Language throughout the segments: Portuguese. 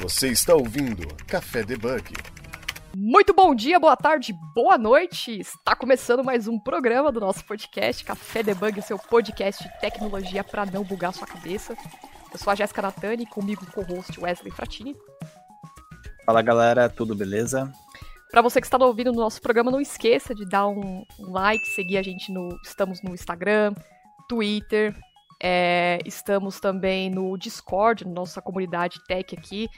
Você está ouvindo Café Debug. Muito bom dia, boa tarde, boa noite. Está começando mais um programa do nosso podcast Café Debug, seu podcast de tecnologia para não bugar sua cabeça. Eu sou a Jéssica Natani, comigo o co-host Wesley Fratini. Fala galera, tudo beleza? Para você que está ouvindo no nosso programa, não esqueça de dar um, um like, seguir a gente no. Estamos no Instagram, Twitter, é, estamos também no Discord, nossa comunidade tech aqui.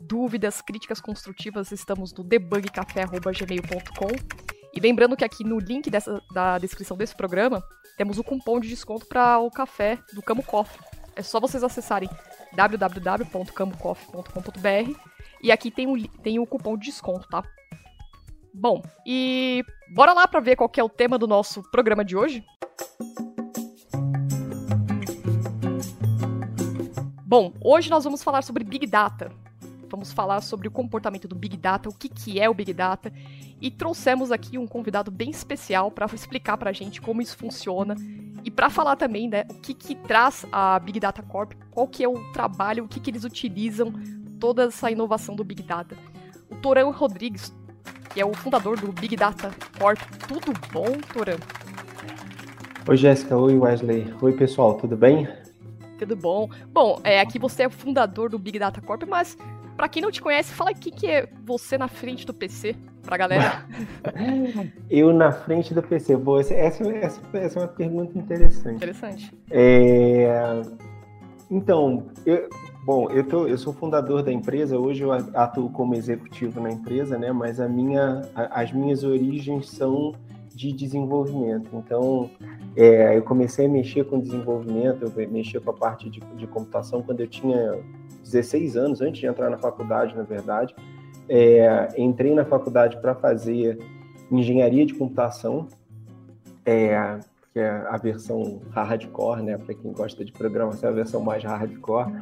Dúvidas, críticas construtivas, estamos no debugcafé.gmail.com. E lembrando que aqui no link dessa, da descrição desse programa, temos o cupom de desconto para o café do Camo Coffee. É só vocês acessarem www.camocoffee.com.br e aqui tem o, tem o cupom de desconto, tá? Bom, e bora lá para ver qual é o tema do nosso programa de hoje? Bom, hoje nós vamos falar sobre Big Data. Vamos falar sobre o comportamento do Big Data, o que, que é o Big Data, e trouxemos aqui um convidado bem especial para explicar para a gente como isso funciona e para falar também né, o que, que traz a Big Data Corp, qual que é o trabalho, o que, que eles utilizam, toda essa inovação do Big Data. O Toran Rodrigues, que é o fundador do Big Data Corp. Tudo bom, Toran? Oi, Jéssica. Oi, Wesley. Oi, pessoal. Tudo bem? Tudo bom? Bom, é, aqui você é o fundador do Big Data Corp, mas para quem não te conhece, fala o que, que é você na frente do PC pra galera. eu na frente do PC. Boa, essa, essa, essa, é uma pergunta interessante. Interessante. É... Então, eu, bom, eu, tô, eu sou fundador da empresa, hoje eu atuo como executivo na empresa, né? Mas a minha, as minhas origens são de desenvolvimento. Então, é, eu comecei a mexer com desenvolvimento, eu mexia com a parte de, de, computação quando eu tinha 16 anos, antes de entrar na faculdade, na verdade. É, entrei na faculdade para fazer engenharia de computação, é, que é a versão hardcore, né? Para quem gosta de programação, é a versão mais hardcore.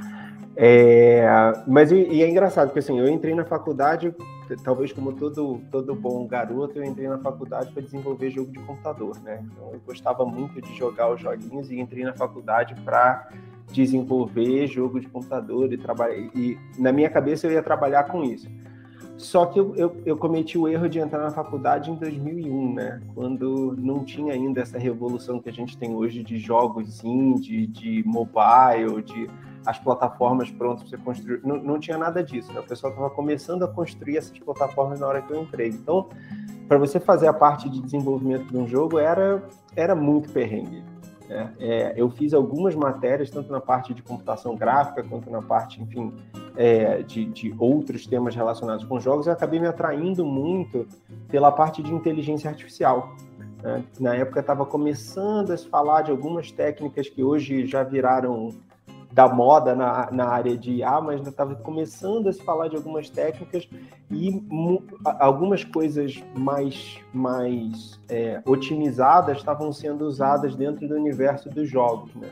É, mas e, e, é engraçado, porque assim, eu entrei na faculdade, talvez como todo, todo bom garoto, eu entrei na faculdade para desenvolver jogo de computador, né? Então eu gostava muito de jogar os joguinhos e entrei na faculdade para desenvolver jogo de computador e trabalhar. E na minha cabeça eu ia trabalhar com isso. Só que eu, eu, eu, cometi o erro de entrar na faculdade em 2001, né? Quando não tinha ainda essa revolução que a gente tem hoje de jogos indie, de mobile, de as plataformas prontas para você construir. Não, não tinha nada disso. Né? O pessoal estava começando a construir essas plataformas na hora que eu entrei. Então, para você fazer a parte de desenvolvimento de um jogo, era, era muito perrengue. Né? É, eu fiz algumas matérias, tanto na parte de computação gráfica, quanto na parte, enfim, é, de, de outros temas relacionados com jogos, e acabei me atraindo muito pela parte de inteligência artificial. Né? Na época estava começando a se falar de algumas técnicas que hoje já viraram da moda na, na área de IA, mas ainda estava começando a se falar de algumas técnicas e algumas coisas mais, mais é, otimizadas estavam sendo usadas dentro do universo dos jogos, né?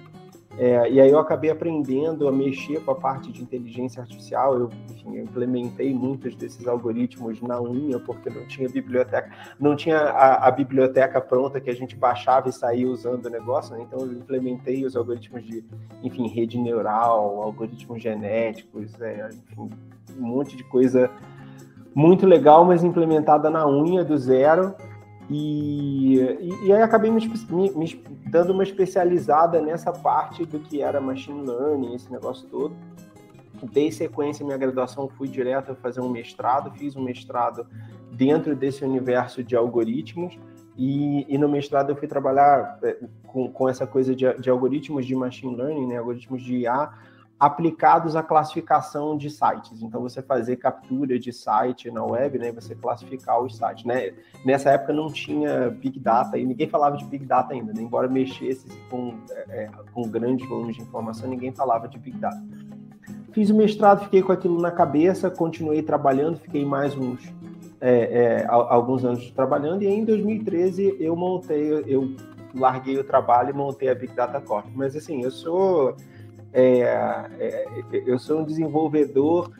É, e aí eu acabei aprendendo a mexer com a parte de inteligência artificial. Eu, enfim, eu implementei muitos desses algoritmos na unha, porque não tinha biblioteca, não tinha a, a, biblioteca pronta que a gente baixava e saía usando o negócio. Né? Então eu implementei os algoritmos de, enfim, rede neural, algoritmos genéticos, é, enfim, um monte de coisa muito legal, mas implementada na unha do zero. E, e, aí acabei me, me, me, dando uma especializada nessa parte do que era machine learning, esse negócio todo. Dei sequência minha graduação, fui direto fazer um mestrado, fiz um mestrado dentro desse universo de algoritmos. E, e no mestrado eu fui trabalhar é, com, com essa coisa de, de algoritmos de machine learning, né, algoritmos de IA, aplicados à classificação de sites. Então, você fazer captura de site na web, né, você classificar os sites. Né? Nessa época não tinha Big Data e ninguém falava de Big Data ainda, né? embora mexesse com, é, é, com grandes volumes de informação, ninguém falava de Big Data. Fiz o mestrado, fiquei com aquilo na cabeça, continuei trabalhando, fiquei mais uns é, é, alguns anos trabalhando e em 2013 eu montei, eu larguei o trabalho e montei a Big Data Corp. Mas assim, eu sou é, é, eu sou um desenvolvedor,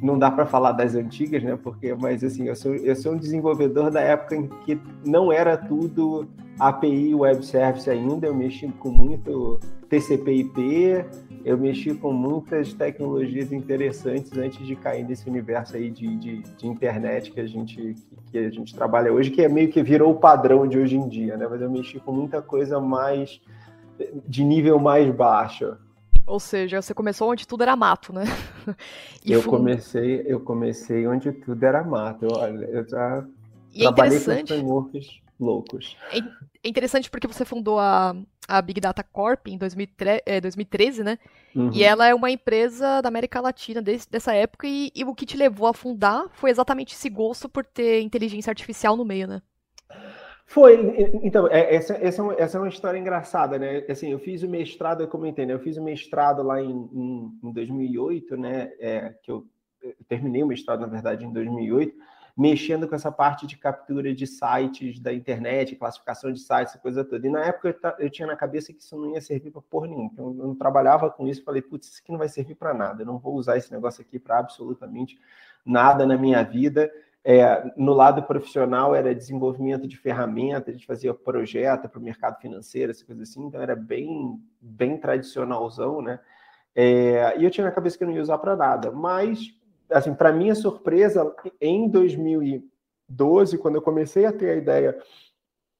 não dá para falar das antigas, né? Porque, mas assim, eu sou, eu sou um desenvolvedor da época em que não era tudo API Web Service ainda, eu mexi com muito TCP/IP, eu mexi com muitas tecnologias interessantes antes de cair nesse universo aí de, de, de, internet que a gente que a gente trabalha hoje, que é meio que virou o padrão de hoje em dia, né? Mas eu mexi com muita coisa mais de nível mais baixo. Ou seja, você começou onde tudo era mato, né? E eu comecei, eu comecei onde tudo era mato. Olha, eu já e é trabalhei com frameworks loucos. É, é interessante porque você fundou a, a Big Data Corp em 2013, é, 2013 né? Uhum. E ela é uma empresa da América Latina desde dessa época e, e, o que te levou a fundar foi exatamente esse gosto por ter inteligência artificial no meio, né? Foi, então, é, essa, essa, é uma, essa é uma história engraçada, né? Assim, eu fiz o mestrado, eu comentei, né? Eu fiz o mestrado lá em, em, em 2008, né? É, que eu, eu terminei o mestrado, na verdade, em 2008, mexendo com essa parte de captura de sites da internet, classificação de sites, coisa toda. E na época eu, eu tinha na cabeça que isso não ia servir para porra nenhuma. Então eu não trabalhava com isso, falei, putz, isso aqui não vai servir para nada. Eu não vou usar esse negócio aqui para absolutamente nada na minha vida. É, no lado profissional era desenvolvimento de ferramentas, a gente fazia projeto para o mercado financeiro, essa coisa assim, então era bem, bem tradicionalzão, né? É, e eu tinha na cabeça que eu não ia usar para nada, mas, assim, para minha surpresa, em 2012, quando eu comecei a ter a ideia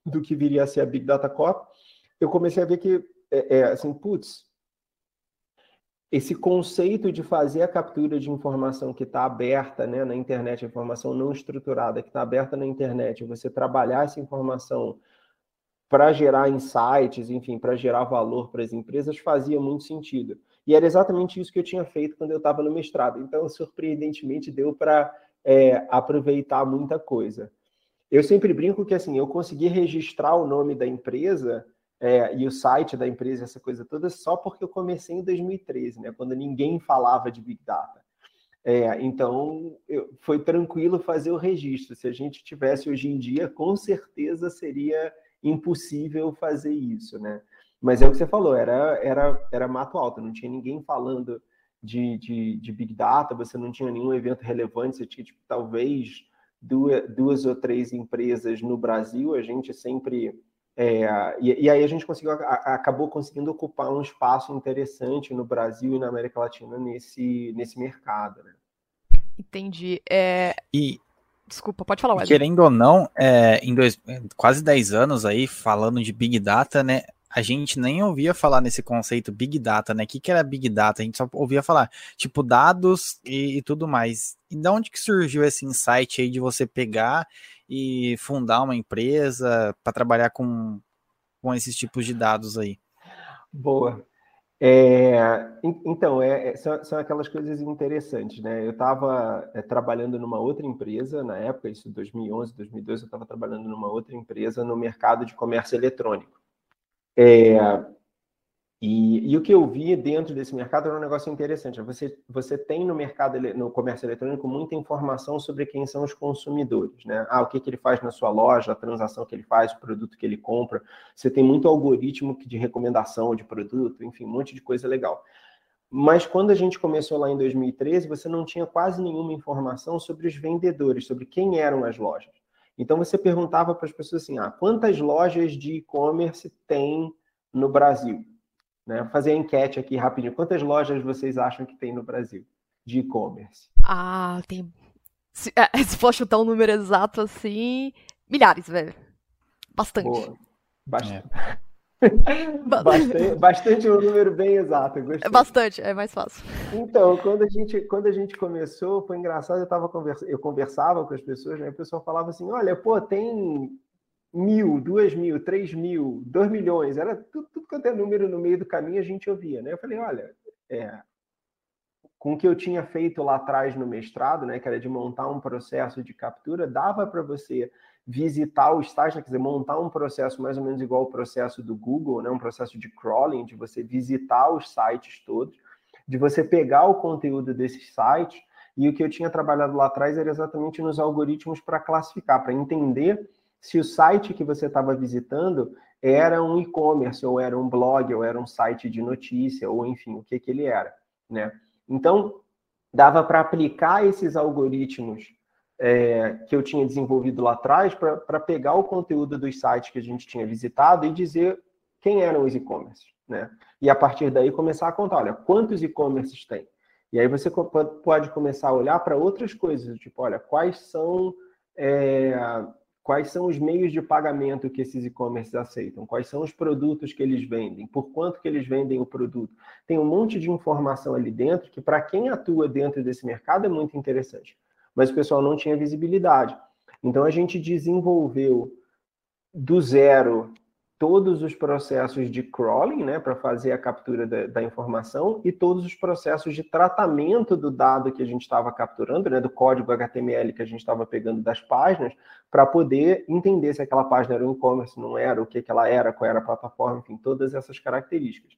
do que viria a ser a Big Data Corp, eu comecei a ver que, é, é assim, putz, esse conceito de fazer a captura de informação que está aberta né, na internet, informação não estruturada que está aberta na internet, você trabalhar essa informação para gerar insights, enfim, para gerar valor para as empresas, fazia muito sentido. E era exatamente isso que eu tinha feito quando eu estava no mestrado. Então, surpreendentemente, deu para é, aproveitar muita coisa. Eu sempre brinco que assim, eu consegui registrar o nome da empresa é, e o site da empresa, essa coisa toda, só porque eu comecei em 2013, né, quando ninguém falava de Big Data. É, então, eu, foi tranquilo fazer o registro. Se a gente tivesse hoje em dia, com certeza seria impossível fazer isso, né? Mas é o que você falou, era, era, era mato alto, não tinha ninguém falando de, de, de Big Data, você não tinha nenhum evento relevante, você tinha, tipo, talvez duas, duas ou três empresas no Brasil, a gente sempre é, e, e, aí a gente conseguiu, a, acabou conseguindo ocupar um espaço interessante no Brasil e na América Latina nesse, nesse mercado. Né? Entendi. É... E Desculpa, pode falar, Wesley. Querendo ou não, é, em dois, quase 10 anos aí, falando de Big Data, né? A gente nem ouvia falar nesse conceito Big Data, né? O que, que era Big Data? A gente só ouvia falar, tipo, dados e, e tudo mais. E de onde que surgiu esse insight aí de você pegar e fundar uma empresa para trabalhar com, com esses tipos de dados aí? Boa. É, então, é, é, são, são, aquelas coisas interessantes, né? Eu estava é, trabalhando numa outra empresa, na época, isso 2011, 2012, eu estava trabalhando numa outra empresa no mercado de comércio eletrônico. E, e, o que eu vi dentro desse mercado era um negócio interessante. Você, você tem no mercado, no comércio eletrônico, muita informação sobre quem são os consumidores, né? Ah, o que, que ele faz na sua loja, a transação que ele faz, o produto que ele compra. Você tem muito algoritmo de recomendação de produto, enfim, um monte de coisa legal. Mas quando a gente começou lá em 2013, você não tinha quase nenhuma informação sobre os vendedores, sobre quem eram as lojas. Então você perguntava para as pessoas assim: ah, quantas lojas de e-commerce tem no Brasil? Né? Fazer a enquete aqui rapidinho. Quantas lojas vocês acham que tem no Brasil de e-commerce? Ah, tem. Se, é, se for chutar um número exato assim, milhares, velho. Bastante. Boa. Bastante. É. bastante, bastante um número bem exato. É bastante, é mais fácil. Então, quando a gente, quando a gente começou, foi engraçado, eu, tava conversa, eu conversava com as pessoas, né? o pessoal falava assim: olha, pô, tem mil, duas mil, três mil, dois milhões, era tudo, tudo quanto é número no meio do caminho a gente ouvia, né? Eu falei, olha, é, com o que eu tinha feito lá atrás no mestrado, né, que era de montar um processo de captura, dava para você visitar o estágio, quer dizer, montar um processo mais ou menos igual ao processo do Google, né, um processo de crawling, de você visitar os sites todos, de você pegar o conteúdo desses sites, e o que eu tinha trabalhado lá atrás era exatamente nos algoritmos para classificar, para entender se o site que você estava visitando era um e-commerce, ou era um blog, ou era um site de notícia, ou enfim, o que, que ele era. Né? Então, dava para aplicar esses algoritmos é, que eu tinha desenvolvido lá atrás para pegar o conteúdo dos sites que a gente tinha visitado e dizer quem eram os e-commerce. né? E a partir daí começar a contar, olha, quantos e-commerces tem? E aí você pode começar a olhar para outras coisas, tipo, olha, quais são é, quais são os meios de pagamento que esses e-commerces aceitam, quais são os produtos que eles vendem, por quanto que eles vendem o produto. Tem um monte de informação ali dentro que para quem atua dentro desse mercado é muito interessante, mas o pessoal não tinha visibilidade. Então a gente desenvolveu do zero todos os processos de crawling, né, para fazer a captura da, da, informação, e todos os processos de tratamento do dado que a gente estava capturando, né, do código HTML que a gente estava pegando das páginas, para poder entender se aquela página era um e-commerce, não era, o que, que ela era, qual era a plataforma, enfim, todas essas características.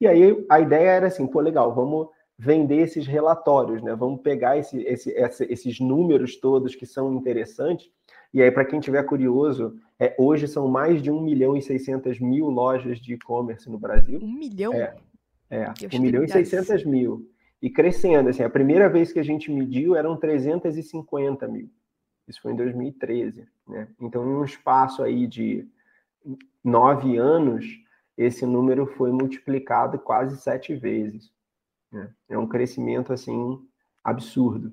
E aí a ideia era assim, pô, legal, vamos vender esses relatórios, né? Vamos pegar esse, esse, esses números todos que são interessantes e aí, para quem tiver curioso, é, hoje são mais de 1 milhão e 600 mil lojas de e-commerce no Brasil. 1 milhão? É, é 1 milhão e 600 mil. E crescendo, assim, a primeira vez que a gente mediu eram 350 mil. Isso foi em 2013, né? Então, em um espaço aí de nove anos, esse número foi multiplicado quase sete vezes. Né? É um crescimento, assim, absurdo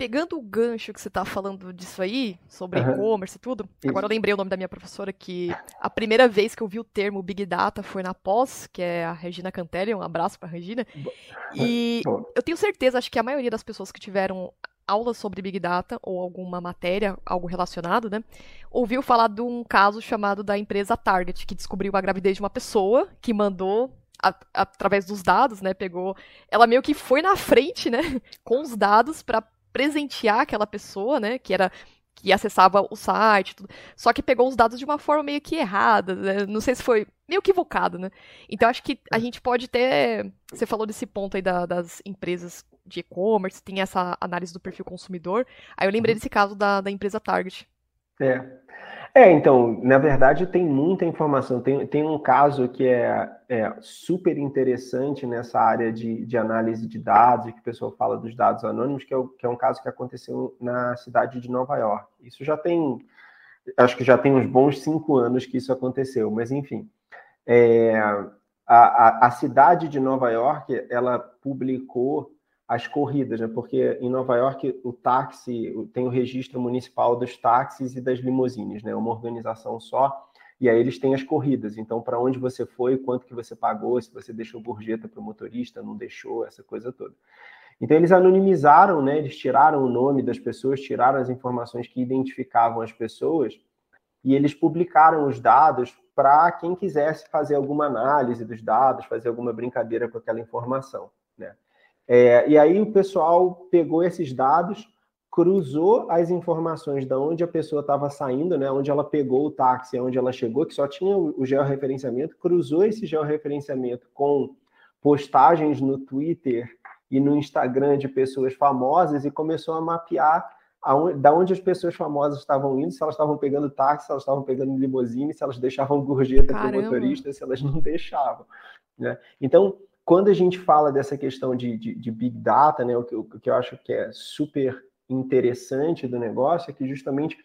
pegando o gancho que você tá falando disso aí, sobre uhum. e-commerce e tudo, Isso. agora eu lembrei o nome da minha professora que a primeira vez que eu vi o termo Big Data foi na pós, que é a Regina Cantelli, um abraço pra Regina. E eu tenho certeza, acho que a maioria das pessoas que tiveram aulas sobre Big Data ou alguma matéria, algo relacionado, né, ouviu falar de um caso chamado da empresa Target, que descobriu a gravidez de uma pessoa, que mandou a, através dos dados, né, pegou, ela meio que foi na frente, né, com os dados para presentear aquela pessoa, né? Que era que acessava o site, tudo, só que pegou os dados de uma forma meio que errada, né? não sei se foi meio equivocado, né? Então acho que a gente pode ter, você falou desse ponto aí da, das empresas de e-commerce, tem essa análise do perfil consumidor, aí eu lembrei uhum. desse caso da, da empresa Target. É, é, então, na verdade tem muita informação. Tem, tem um caso que é, é super interessante nessa área de, de análise de dados, que o pessoal fala dos dados anônimos, que é, o, que é um caso que aconteceu na cidade de Nova York. Isso já tem, acho que já tem uns bons cinco anos que isso aconteceu, mas enfim. É, a, a, a cidade de Nova York, ela publicou as corridas, né? Porque em Nova York o táxi tem o registro municipal dos táxis e das limusines, né? Uma organização só. E aí eles têm as corridas. Então, para onde você foi, quanto que você pagou, se você deixou gorjeta para o motorista, não deixou, essa coisa toda. Então eles anonimizaram, né? Eles tiraram o nome das pessoas, tiraram as informações que identificavam as pessoas e eles publicaram os dados para quem quisesse fazer alguma análise dos dados, fazer alguma brincadeira com aquela informação? É, e aí o pessoal pegou esses dados, cruzou as informações de onde a pessoa estava saindo, né, onde ela pegou o táxi, onde ela chegou, que só tinha o georreferenciamento, cruzou esse georreferenciamento com postagens no Twitter e no Instagram de pessoas famosas e começou a mapear aonde, da onde as pessoas famosas estavam indo, se elas estavam pegando táxi, se elas estavam pegando limusine, se elas deixavam gorjeta para o motorista, se elas não deixavam. Né? Então, quando a gente fala dessa questão de, de, de Big Data, né, o, que, o que eu acho que é super interessante do negócio é que justamente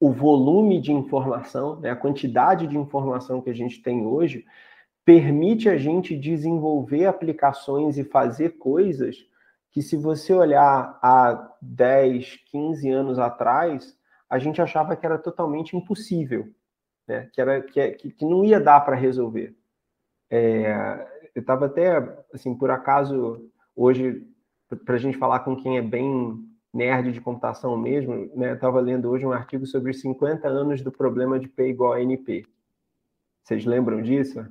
o volume de informação, né, a quantidade de informação que a gente tem hoje, permite a gente desenvolver aplicações e fazer coisas que, se você olhar há 10, 15 anos atrás, a gente achava que era totalmente impossível, né? que, era, que, que não ia dar para resolver. É, eu estava até, assim, por acaso, hoje, para a gente falar com quem é bem nerd de computação mesmo, né, eu estava lendo hoje um artigo sobre os 50 anos do problema de P igual a NP. Vocês lembram disso?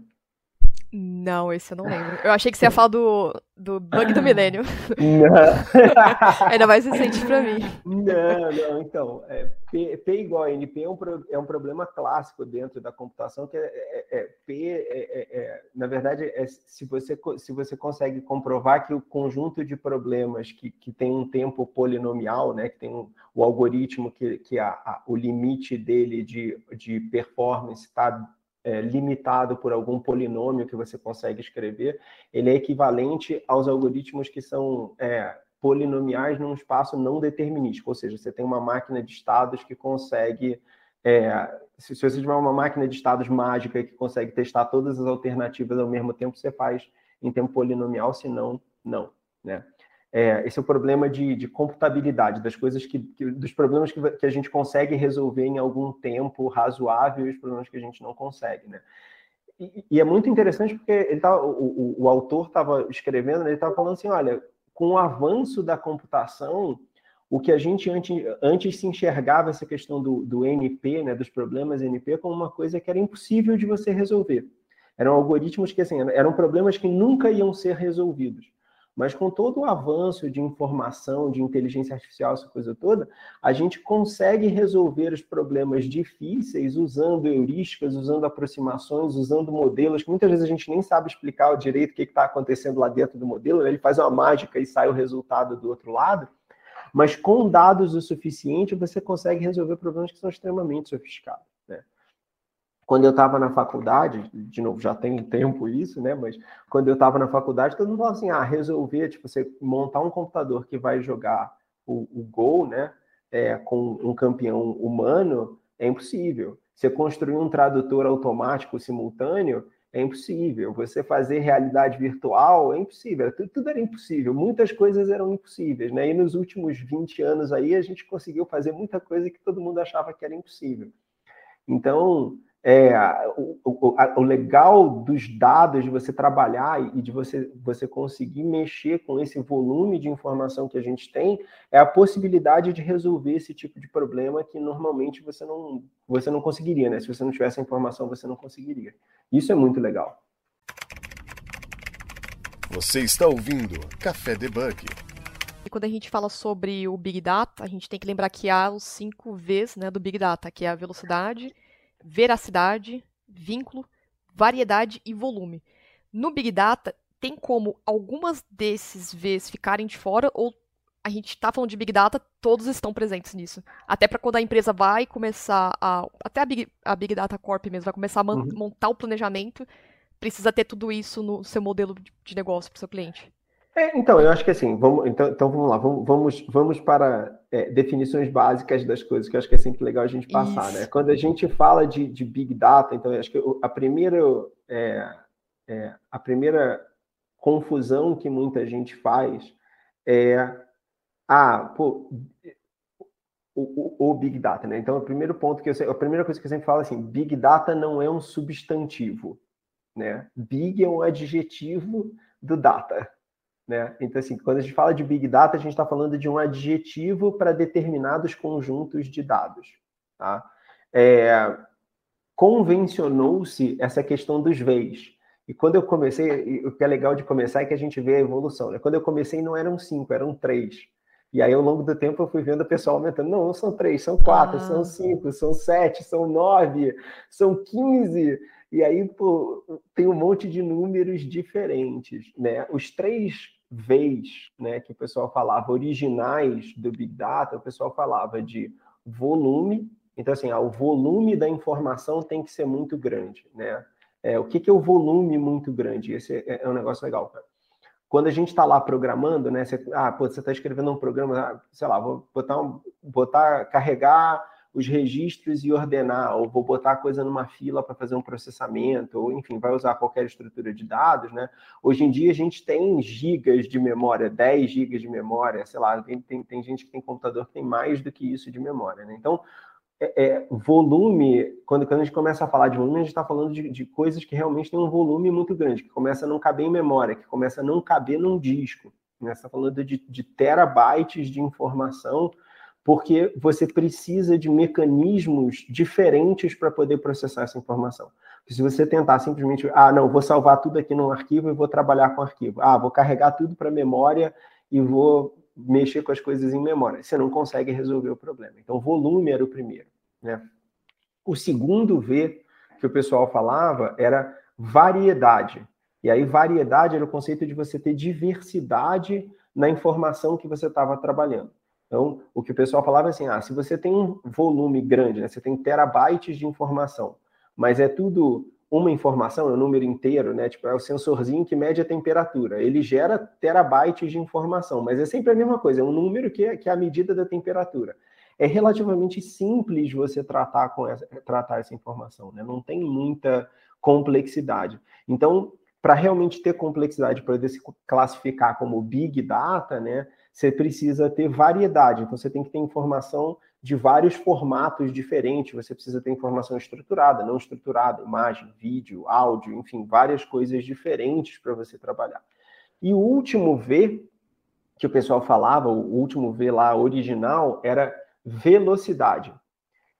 Não, esse eu não lembro. Eu achei que você ia falar do, do bug do milênio. Ainda mais recente para mim. Não, não, então, é, P, P, igual a NP é um, é um problema clássico dentro da computação, que é, é, é P, é, é, na verdade, se, você, se você consegue comprovar que o conjunto de problemas que, que tem um tempo polinomial, né, que tem um, o algoritmo que, que a, a, o limite dele de, de performance está é, limitado por algum polinômio que você consegue escrever, ele é equivalente aos algoritmos que são é, polinomiais num espaço não determinístico, ou seja, você tem uma máquina de estados que consegue É, se, se você tiver uma máquina de estados mágica que consegue testar todas as alternativas ao mesmo tempo, você faz em tempo polinomial, se não, não. Né? É, esse é o problema de, de computabilidade, das coisas que, que dos problemas que, que, a gente consegue resolver em algum tempo razoável e os problemas que a gente não consegue, né? E, e é muito interessante porque ele tá, o, o, o autor estava escrevendo, ele estava falando assim, olha, com o avanço da computação, o que a gente antes, antes se enxergava essa questão do, do NP, né, dos problemas NP, como uma coisa que era impossível de você resolver. Eram algoritmos que assim, eram problemas que nunca iam ser resolvidos. Mas com todo o avanço de informação, de inteligência artificial, essa coisa toda, a gente consegue resolver os problemas difíceis usando heurísticas, usando aproximações, usando modelos, que muitas vezes a gente nem sabe explicar direito o que está acontecendo lá dentro do modelo, né? ele faz uma mágica e sai o resultado do outro lado. Mas com dados o suficiente, você consegue resolver problemas que são extremamente sofisticados. Quando eu estava na faculdade, de novo, já tem tempo isso, né? Mas quando eu estava na faculdade, todo mundo falava assim: ah, resolver, tipo, você montar um computador que vai jogar o, o Gol, né? É, com um campeão humano, é impossível. Você construir um tradutor automático simultâneo é impossível. Você fazer realidade virtual é impossível. Tudo, tudo, era impossível. Muitas coisas eram impossíveis. Né? E nos últimos 20 anos aí, a gente conseguiu fazer muita coisa que todo mundo achava que era impossível. Então, é, o, o, o, legal dos dados de você trabalhar e de você, você conseguir mexer com esse volume de informação que a gente tem é a possibilidade de resolver esse tipo de problema que normalmente você não, você não conseguiria, né? Se você não tivesse a informação, você não conseguiria. Isso é muito legal. Você está ouvindo Café Debug. E quando a gente fala sobre o Big Data, a gente tem que lembrar que há os cinco Vs né, do Big Data, que é a velocidade, veracidade, vínculo, variedade e volume. No Big Data, tem como algumas desses Vs ficarem de fora ou a gente está falando de Big Data, todos estão presentes nisso. Até para quando a empresa vai começar a. Até a Big, a Big Data Corp mesmo vai começar a uhum. montar o planejamento, precisa ter tudo isso no seu modelo de negócio para o seu cliente. É, então, eu acho que assim, vamos, então, então vamos lá, vamos, vamos, vamos para é, definições básicas das coisas, que eu acho que é sempre legal a gente passar, né? Isso. né? Quando a gente fala de, de Big Data, então eu acho que a primeira, é, é, a primeira confusão que muita gente faz é, ah, pô, o, o, o, Big Data, né? Então, o primeiro ponto que eu a primeira coisa que eu sempre falo é assim, Big Data não é um substantivo, né? Big é um adjetivo do data, né? Então, assim, quando a gente fala de Big Data, a gente está falando de um adjetivo para determinados conjuntos de dados. Tá? É, Convencionou-se essa questão dos Vs. E quando eu comecei, o que é legal de começar é que a gente vê a evolução. Né? Quando eu comecei, não eram cinco, eram três. E aí, ao longo do tempo, eu fui vendo o pessoal aumentando. Não, não são três, são quatro, ah. são cinco, são sete, são nove, são quinze. E aí, pô, tem um monte de números diferentes, né? Os três vez, né, que o pessoal falava originais do Big Data, o pessoal falava de volume. Então, assim, ah, o volume da informação tem que ser muito grande, né? É, o que, que é o volume muito grande? Esse é, é um negócio legal, cara. Quando a gente está lá programando, né? Você, ah, pô, você está escrevendo um programa, ah, sei lá, vou botar, um, botar carregar os registros e ordenar, ou vou botar a coisa numa fila para fazer um processamento, ou enfim, vai usar qualquer estrutura de dados, né? Hoje em dia a gente tem gigas de memória, 10 gigas de memória, sei lá, tem, tem, tem gente que tem computador que tem mais do que isso de memória, né? Então, é, é, volume, quando, quando a gente começa a falar de volume, a gente está falando de, de coisas que realmente têm um volume muito grande, que começa a não caber em memória, que começa a não caber num disco. Né? Você está falando de, de terabytes de informação porque você precisa de mecanismos diferentes para poder processar essa informação. Se você tentar simplesmente, ah, não, vou salvar tudo aqui num arquivo e vou trabalhar com arquivo. Ah, vou carregar tudo para memória e vou mexer com as coisas em memória. Você não consegue resolver o problema. Então, volume era o primeiro. Né? O segundo V que o pessoal falava era variedade. E aí, variedade era o conceito de você ter diversidade na informação que você estava trabalhando. Então, o que o pessoal falava é assim, ah, se você tem um volume grande, né, você tem terabytes de informação, mas é tudo uma informação, é um número inteiro, né? Tipo, é o sensorzinho que mede a temperatura. Ele gera terabytes de informação, mas é sempre a mesma coisa, é um número que é, que é a medida da temperatura. é relativamente simples você tratar, com essa, tratar essa informação, né? não tem muita complexidade. Então, para realmente ter complexidade, para poder se classificar como Big Data, né, você precisa ter variedade. Então, você tem que ter informação de vários formatos diferentes. Você precisa ter informação estruturada, não estruturada, imagem, vídeo, áudio, enfim, várias coisas diferentes para você trabalhar. E o último V que o pessoal falava, o último V lá original, era velocidade.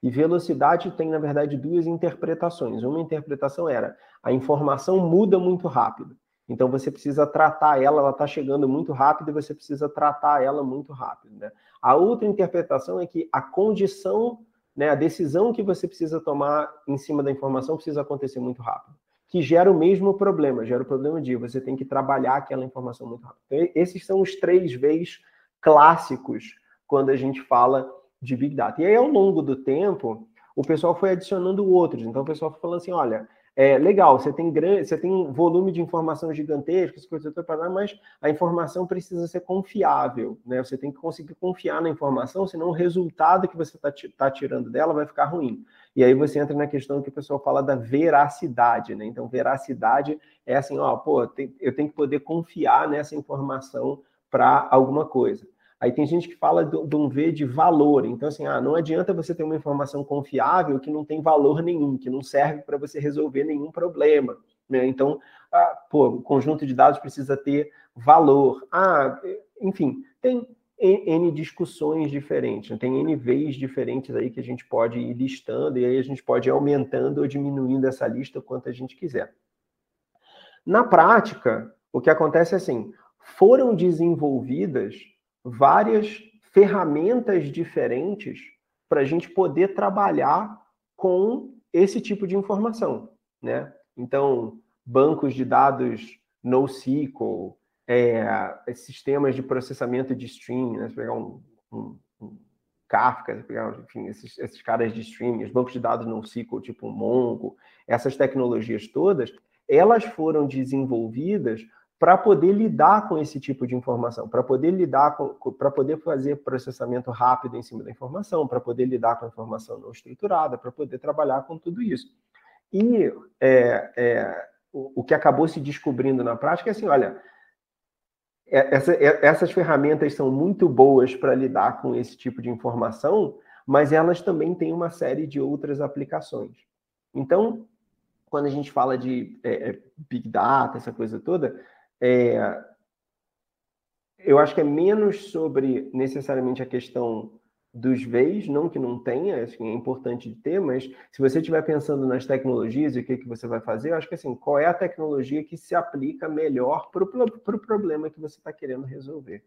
E velocidade tem, na verdade, duas interpretações. Uma interpretação era a informação muda muito rápido. Então você precisa tratar ela, ela está chegando muito rápido e você precisa tratar ela muito rápido. Né? A outra interpretação é que a condição, né, a decisão que você precisa tomar em cima da informação precisa acontecer muito rápido. Que gera o mesmo problema, gera o problema de você tem que trabalhar aquela informação muito rápido. Então, esses são os três V's clássicos quando a gente fala de Big Data. E aí, ao longo do tempo, o pessoal foi adicionando outros. Então, o pessoal foi falando assim: olha, é legal, você tem grande, você tem um volume de informação gigantesco, mas a informação precisa ser confiável, né? Você tem que conseguir confiar na informação, senão o resultado que você está tá tirando dela vai ficar ruim. E aí você entra na questão que o pessoal fala da veracidade, né? Então, veracidade é assim, ó, pô, eu tenho que poder confiar nessa informação para alguma coisa. Aí tem gente que fala de um V de valor. Então, assim, ah, não adianta você ter uma informação confiável que não tem valor nenhum, que não serve para você resolver nenhum problema. Né? Então, ah, pô, o conjunto de dados precisa ter valor. Ah, enfim, tem N discussões diferentes, tem N Vs diferentes aí que a gente pode ir listando, e aí a gente pode ir aumentando ou diminuindo essa lista quanto a gente quiser. Na prática, o que acontece é assim, foram desenvolvidas várias ferramentas diferentes para a gente poder trabalhar com esse tipo de informação, né? Então, bancos de dados NoSQL, é, sistemas de processamento de streaming, né? pegar um, um, um Kafka, pegar, enfim, esses, esses caras de streaming, os bancos de dados NoSQL, tipo Mongo, essas tecnologias todas, elas foram desenvolvidas para poder lidar com esse tipo de informação, para poder lidar com, para poder fazer processamento rápido em cima da informação, para poder lidar com a informação não estruturada, para poder trabalhar com tudo isso. E é, é, o, o, que acabou se descobrindo na prática é assim, olha, é, essa, é, essas ferramentas são muito boas para lidar com esse tipo de informação, mas elas também têm uma série de outras aplicações. Então, quando a gente fala de é, é Big Data, essa coisa toda, é, eu acho que é menos sobre necessariamente a questão dos VEIs, não que não tenha, que é importante ter, mas se você estiver pensando nas tecnologias e o que, que você vai fazer, eu acho que assim, qual é a tecnologia que se aplica melhor para o pro problema que você está querendo resolver.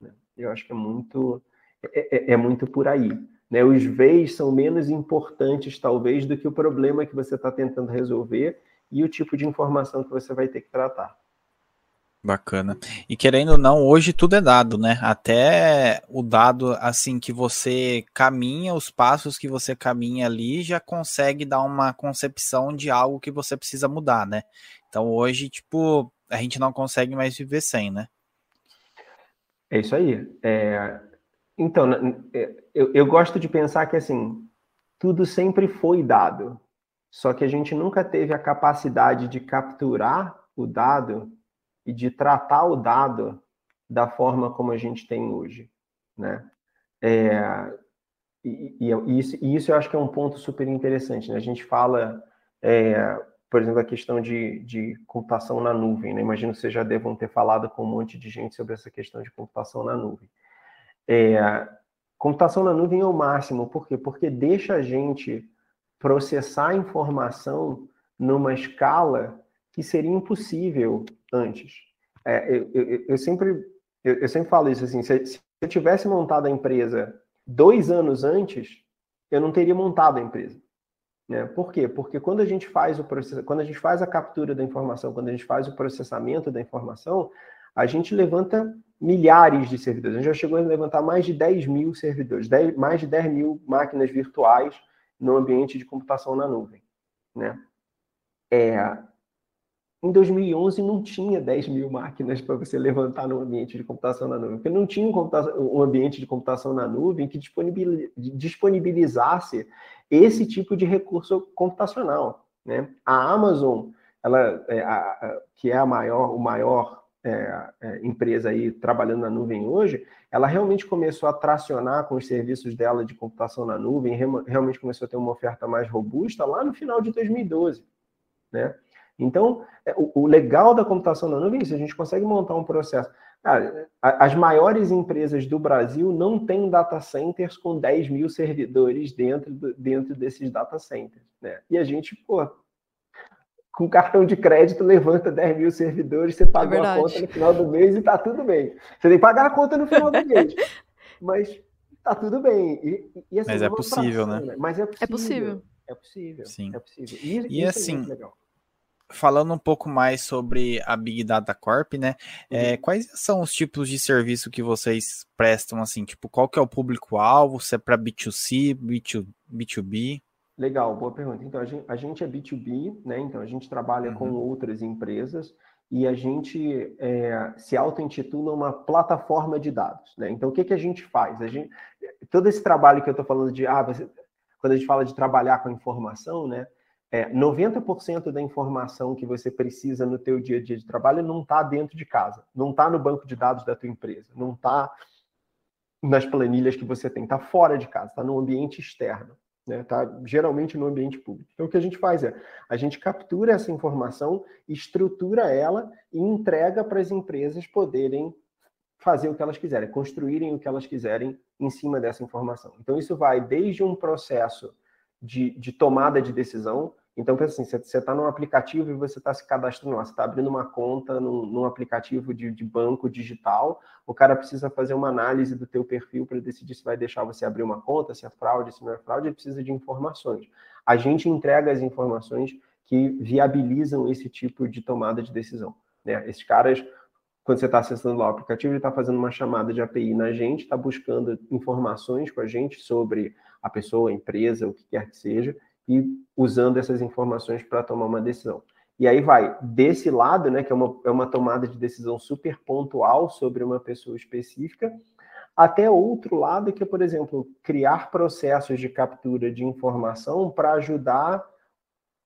Né? Eu acho que é muito, é, é, é muito por aí. Né? Os VEIs são menos importantes, talvez, do que o problema que você está tentando resolver e o tipo de informação que você vai ter que tratar. Bacana. E querendo ou não, hoje tudo é dado, né? Até o dado assim que você caminha, os passos que você caminha ali já consegue dar uma concepção de algo que você precisa mudar, né? Então hoje, tipo, a gente não consegue mais viver sem, né? É isso aí. É... Então, é, eu, eu gosto de pensar que assim, tudo sempre foi dado, só que a gente nunca teve a capacidade de capturar o dado e de tratar o dado da forma como a gente tem hoje, né? É, e, e, isso, e, isso, eu acho que é um ponto super interessante, né? A gente fala, é, por exemplo, a questão de, de computação na nuvem, né? Imagino que vocês já devam ter falado com um monte de gente sobre essa questão de computação na nuvem. É, computação na nuvem é o máximo, por quê? Porque deixa a gente processar informação numa escala que seria impossível antes. É, eu, eu, eu, sempre, eu, eu, sempre falo isso assim: se, se, eu tivesse montado a empresa dois anos antes, eu não teria montado a empresa. Né? Por quê? Porque quando a gente faz o process... quando a gente faz a captura da informação, quando a gente faz o processamento da informação, a gente levanta milhares de servidores. A gente já chegou a levantar mais de 10 mil servidores, 10, mais de 10 mil máquinas virtuais no ambiente de computação na nuvem. Né? É, em 2011 não tinha 10 mil máquinas para você levantar no ambiente de computação na nuvem, porque não tinha um, um ambiente de computação na nuvem que disponibilizasse esse tipo de recurso computacional. Né? A Amazon, ela, é, a, que é a maior, o maior é, é, empresa aí trabalhando na nuvem hoje, ela realmente começou a tracionar com os serviços dela de computação na nuvem, realmente começou a ter uma oferta mais robusta lá no final de 2012. Né? Então, é, o, legal da computação na nuvem é isso, a gente consegue montar um processo. Cara, as maiores empresas do Brasil não têm data centers com 10 mil servidores dentro, do, dentro desses data centers. Né? E a gente, pô, com cartão de crédito levanta 10 mil servidores, você paga é a conta no final do mês e tá tudo bem. Você tem que pagar a conta no final do mês. Mas tá tudo bem. E, e, assim, Mas é possível, né? né? Mas é possível. É possível. É possível. Sim. É possível. E, e assim, é falando um pouco mais sobre a Big Data Corp, né? É, uhum. quais são os tipos de serviço que vocês prestam, assim? Tipo, qual que é o público-alvo? Se é para B2C, B2, B2B? Legal, boa pergunta. Então, a gente, a gente é B2B, né? Então, a gente trabalha uhum. com outras empresas e a gente é, se auto-intitula uma plataforma de dados, né? Então, o que, que a gente faz? A gente, todo esse trabalho que eu estou falando de, ah, você, quando a gente fala de trabalhar com informação, né? É, 90% da informação que você precisa no teu dia a dia de trabalho não está dentro de casa, não está no banco de dados da tua empresa, não está nas planilhas que você tem, está fora de casa, está no ambiente externo, né? Tá geralmente no ambiente público. Então o que a gente faz é a gente captura essa informação, estrutura ela e entrega para as empresas poderem fazer o que elas quiserem, construírem o que elas quiserem em cima dessa informação. Então isso vai desde um processo de, de tomada de decisão. Então, pensa assim, você está num aplicativo e você está se cadastrando lá, você está abrindo uma conta num, num aplicativo de, de, banco digital, o cara precisa fazer uma análise do teu perfil para decidir se vai deixar você abrir uma conta, se é fraude, se não é fraude, ele precisa de informações. A gente entrega as informações que viabilizam esse tipo de tomada de decisão. Né? Esses caras, quando você está acessando lá o aplicativo, ele está fazendo uma chamada de API na gente, está buscando informações com a gente sobre a pessoa, a empresa, o que quer que seja, e usando essas informações para tomar uma decisão. E aí vai desse lado, né, que é uma, é uma tomada de decisão super pontual sobre uma pessoa específica, até outro lado, que é, por exemplo, criar processos de captura de informação para ajudar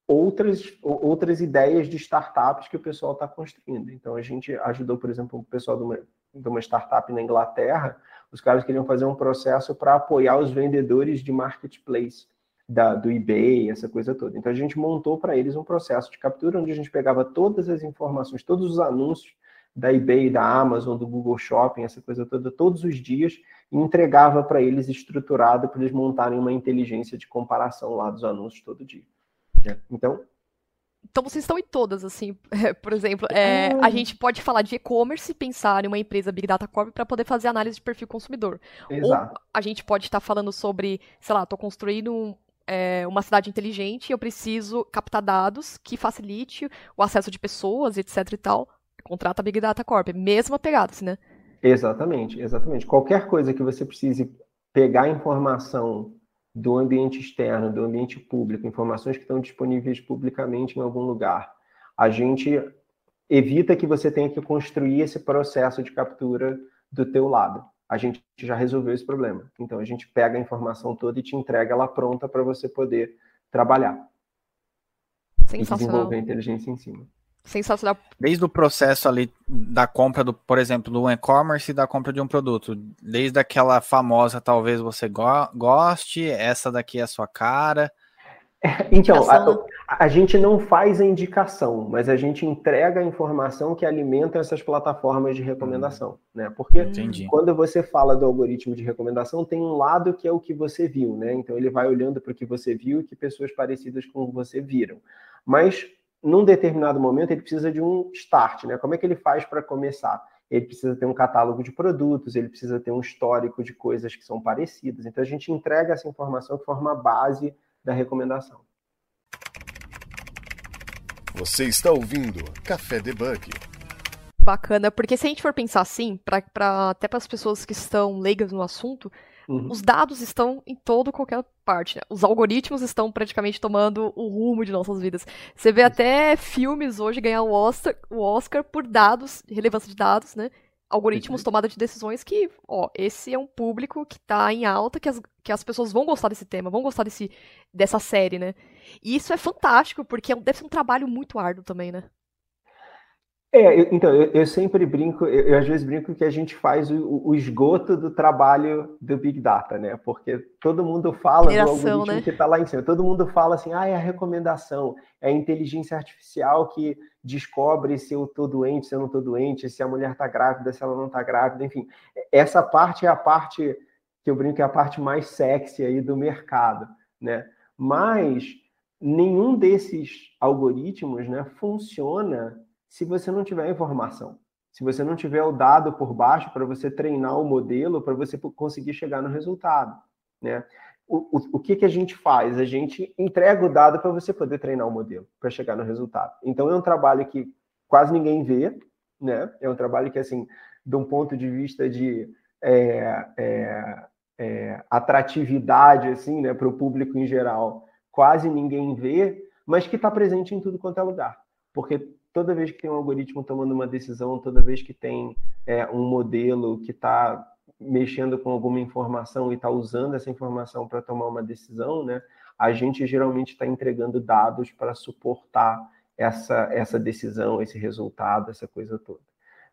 outras, outras ideias de startups que o pessoal está construindo. Então, a gente ajudou, por exemplo, o pessoal de uma, de uma startup na Inglaterra os caras queriam fazer um processo para apoiar os vendedores de marketplace da, do eBay, essa coisa toda. Então a gente montou para eles um processo de captura onde a gente pegava todas as informações, todos os anúncios da eBay, da Amazon, do Google Shopping, essa coisa toda, todos os dias, e entregava para eles estruturado para eles montarem uma inteligência de comparação lá dos anúncios todo dia. Então, então vocês estão em todas, assim. Por exemplo, é, a ah. gente pode falar de e-commerce e pensar em uma empresa Big Data Corp para poder fazer análise de perfil consumidor. Exato. Ou a gente pode estar tá falando sobre, sei lá, estou construindo um, é, uma cidade inteligente e eu preciso captar dados que facilite o acesso de pessoas, etc e tal. Contrata a Big Data Corp. Mesma pegada, assim, né? Exatamente, exatamente. Qualquer coisa que você precise pegar informação do ambiente externo, do ambiente público, informações que estão disponíveis publicamente em algum lugar. A gente evita que você tenha que construir esse processo de captura do teu lado. A gente já resolveu esse problema. Então a gente pega a informação toda e te entrega ela pronta para você poder trabalhar. E desenvolver a inteligência em cima. Sensacional. Desde o processo ali da compra, do, por exemplo, do e-commerce e da compra de um produto. Desde aquela famosa, talvez você go goste, essa daqui é a sua cara. Então, a, a, gente não faz a indicação, mas a gente entrega a informação que alimenta essas plataformas de recomendação, né? Porque Entendi. quando você fala do algoritmo de recomendação, tem um lado que é o que você viu, né? Então ele vai olhando para o que você viu e que pessoas parecidas com você viram. Mas num determinado momento, ele precisa de um start, né? Como é que ele faz para começar? Ele precisa ter um catálogo de produtos, ele precisa ter um histórico de coisas que são parecidas. Então, a gente entrega essa informação que forma a base da recomendação. Você está ouvindo Café Debug. Bacana, porque se a gente for pensar assim, pra, pra até para as pessoas que estão leigas no assunto, uhum. os dados estão em todo qualquer parte, né? Os algoritmos estão praticamente tomando o rumo de nossas vidas. Você vê até filmes hoje ganhar o Oscar, o Oscar por dados, relevância de dados, né? Algoritmos, tomada de decisões que, ó, esse é um público que tá em alta, que as, que as pessoas vão gostar desse tema, vão gostar desse, dessa série, né? E isso é fantástico, porque é deve ser um trabalho muito árduo também, né? É, eu, então, eu, eu, sempre brinco, eu, eu, às vezes brinco que a gente faz o, o, esgoto do trabalho do Big Data, né? Porque todo mundo fala Geração, do algoritmo né? que está lá em cima, todo mundo fala assim, ah, é a recomendação, é a inteligência artificial que descobre se eu estou doente, se eu não estou doente, se a mulher está grávida, se ela não está grávida, enfim. Essa parte é a parte que eu brinco é a parte mais sexy aí do mercado, né? Mas nenhum desses algoritmos, né, funciona se você não tiver informação. Se você não tiver o dado por baixo para você treinar o modelo, para você conseguir chegar no resultado. Né? O, o, o que, que a gente faz? A gente entrega o dado para você poder treinar o modelo, para chegar no resultado. Então é um trabalho que quase ninguém vê, né? É um trabalho que, assim, de um ponto de vista de é, é, é, atratividade, assim, né, para o público em geral, quase ninguém vê, mas que está presente em tudo quanto é lugar. Porque toda vez que tem um algoritmo tomando uma decisão, toda vez que tem é, um modelo que está mexendo com alguma informação e está usando essa informação para tomar uma decisão, né, a gente geralmente está entregando dados para suportar essa, essa decisão, esse resultado, essa coisa toda.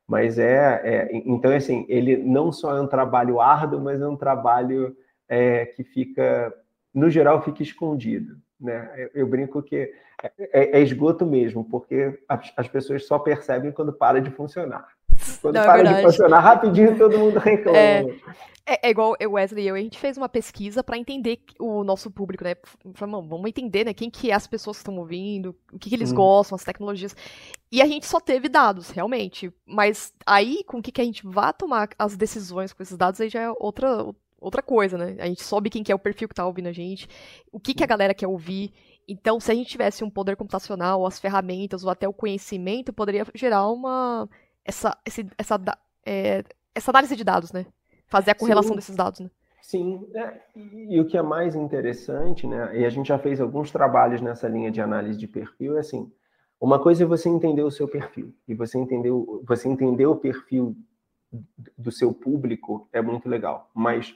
Mas é, é, então assim, ele não só é um trabalho árduo, mas é um trabalho é, que fica, no geral, fica escondido. Né? Eu, brinco que é, é, é, esgoto mesmo, porque as, as, pessoas só percebem quando para de funcionar. Quando Não, é para de funcionar, rapidinho todo mundo reclama. É, é, é igual o Wesley e eu, a gente fez uma pesquisa para entender o nosso público, né? Falamos, vamos entender, né? Quem que é as pessoas que estão ouvindo, o que, que eles hum. gostam, as tecnologias. E a gente só teve dados, realmente. Mas aí, com o que, que a gente vai tomar as decisões com esses dados, aí já é outra, outra coisa, né? A gente soube quem que é o perfil que tá ouvindo a gente, o que, que a galera quer ouvir. Então, se a gente tivesse um poder computacional, as ferramentas, ou até o conhecimento, poderia gerar uma. essa, esse, essa, é, essa análise de dados, né? Fazer a correlação Sim. desses dados, né? Sim, é, e, e, o que é mais interessante, né? E a gente já fez alguns trabalhos nessa linha de análise de perfil, é assim. Uma coisa é você entender o seu perfil, e você entender, você entender o perfil do seu público é muito legal, mas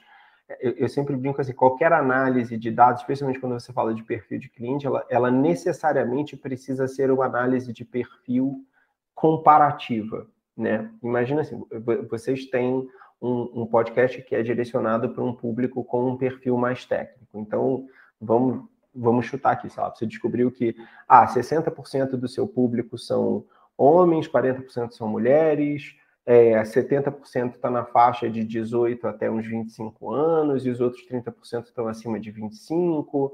eu, eu, sempre brinco assim, qualquer análise de dados, especialmente quando você fala de perfil de cliente, ela, ela necessariamente precisa ser uma análise de perfil comparativa, né? Imagina assim, vocês têm um, um podcast que é direcionado para um público com um perfil mais técnico. Então, vamos, vamos chutar aqui, sei lá, você descobriu que ah, 60% do seu público são homens, 40% são mulheres, é, 70% está na faixa de 18 até uns 25 anos, e os outros 30% estão acima de 25.